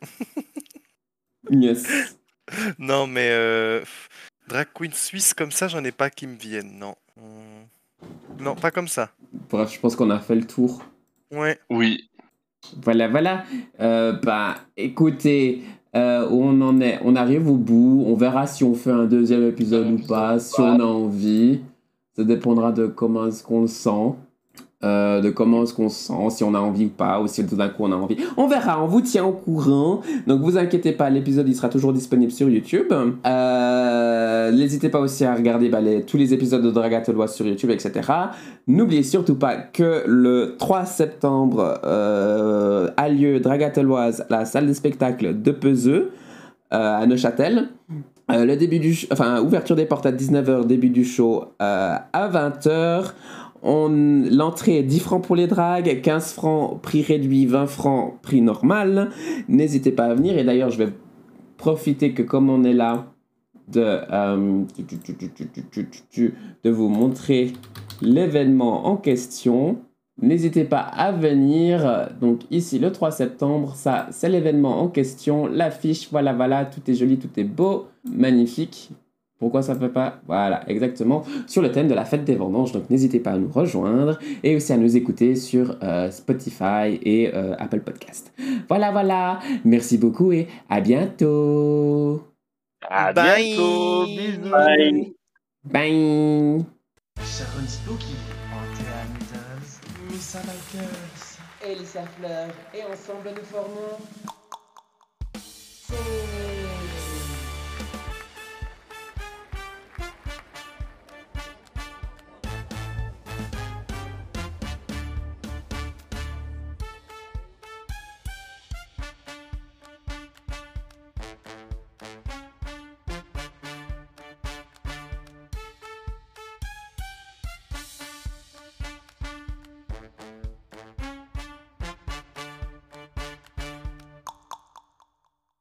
yes. Non, mais euh, drag queen suisse comme ça, j'en ai pas qui me viennent. Non. Hmm. Non, pas comme ça. Bref, je pense qu'on a fait le tour. Ouais. oui. Voilà, voilà. Euh, bah, écoutez, euh, on en est, on arrive au bout. On verra si on fait un deuxième épisode ou pas, si on a envie. Ça dépendra de comment est-ce qu'on le sent. euh, de comment est-ce qu'on se sent, si on a envie ou pas, ou si tout d'un coup on a envie. On verra, on vous tient au courant. Donc vous inquiétez pas, l'épisode il sera toujours disponible sur YouTube. Euh, N'hésitez pas aussi à regarder bah, tous les épisodes de Dragatelois sur YouTube, etc. N'oubliez surtout pas que le 3 septembre euh, a lieu Dragateloise, la salle de spectacle de Peseux, à Neuchâtel. Euh, le début du enfin ouverture des portes à 19h, début du show euh, à 20h. On, l'entrée est 10 francs pour les dragues, 15 francs prix réduit, 20 francs prix normal. N'hésitez pas à venir et d'ailleurs je vais profiter que comme on est là de vous montrer l'événement en question. N'hésitez pas à venir. Donc ici le 3 septembre, ça c'est l'événement en question. L'affiche, voilà, voilà, tout est joli, tout est beau, magnifique. Pourquoi ça ne peut pas? Voilà, exactement, sur le thème de la fête des vendanges. Donc n'hésitez pas à nous rejoindre et aussi à nous écouter sur euh, Spotify et euh, Apple Podcast. Voilà, voilà. Merci beaucoup et à bientôt. À Bye. bientôt. Bisous. Bye. Bye. Sharon Elsa Likers. Elsa Fleur. Et ensemble, nous formons.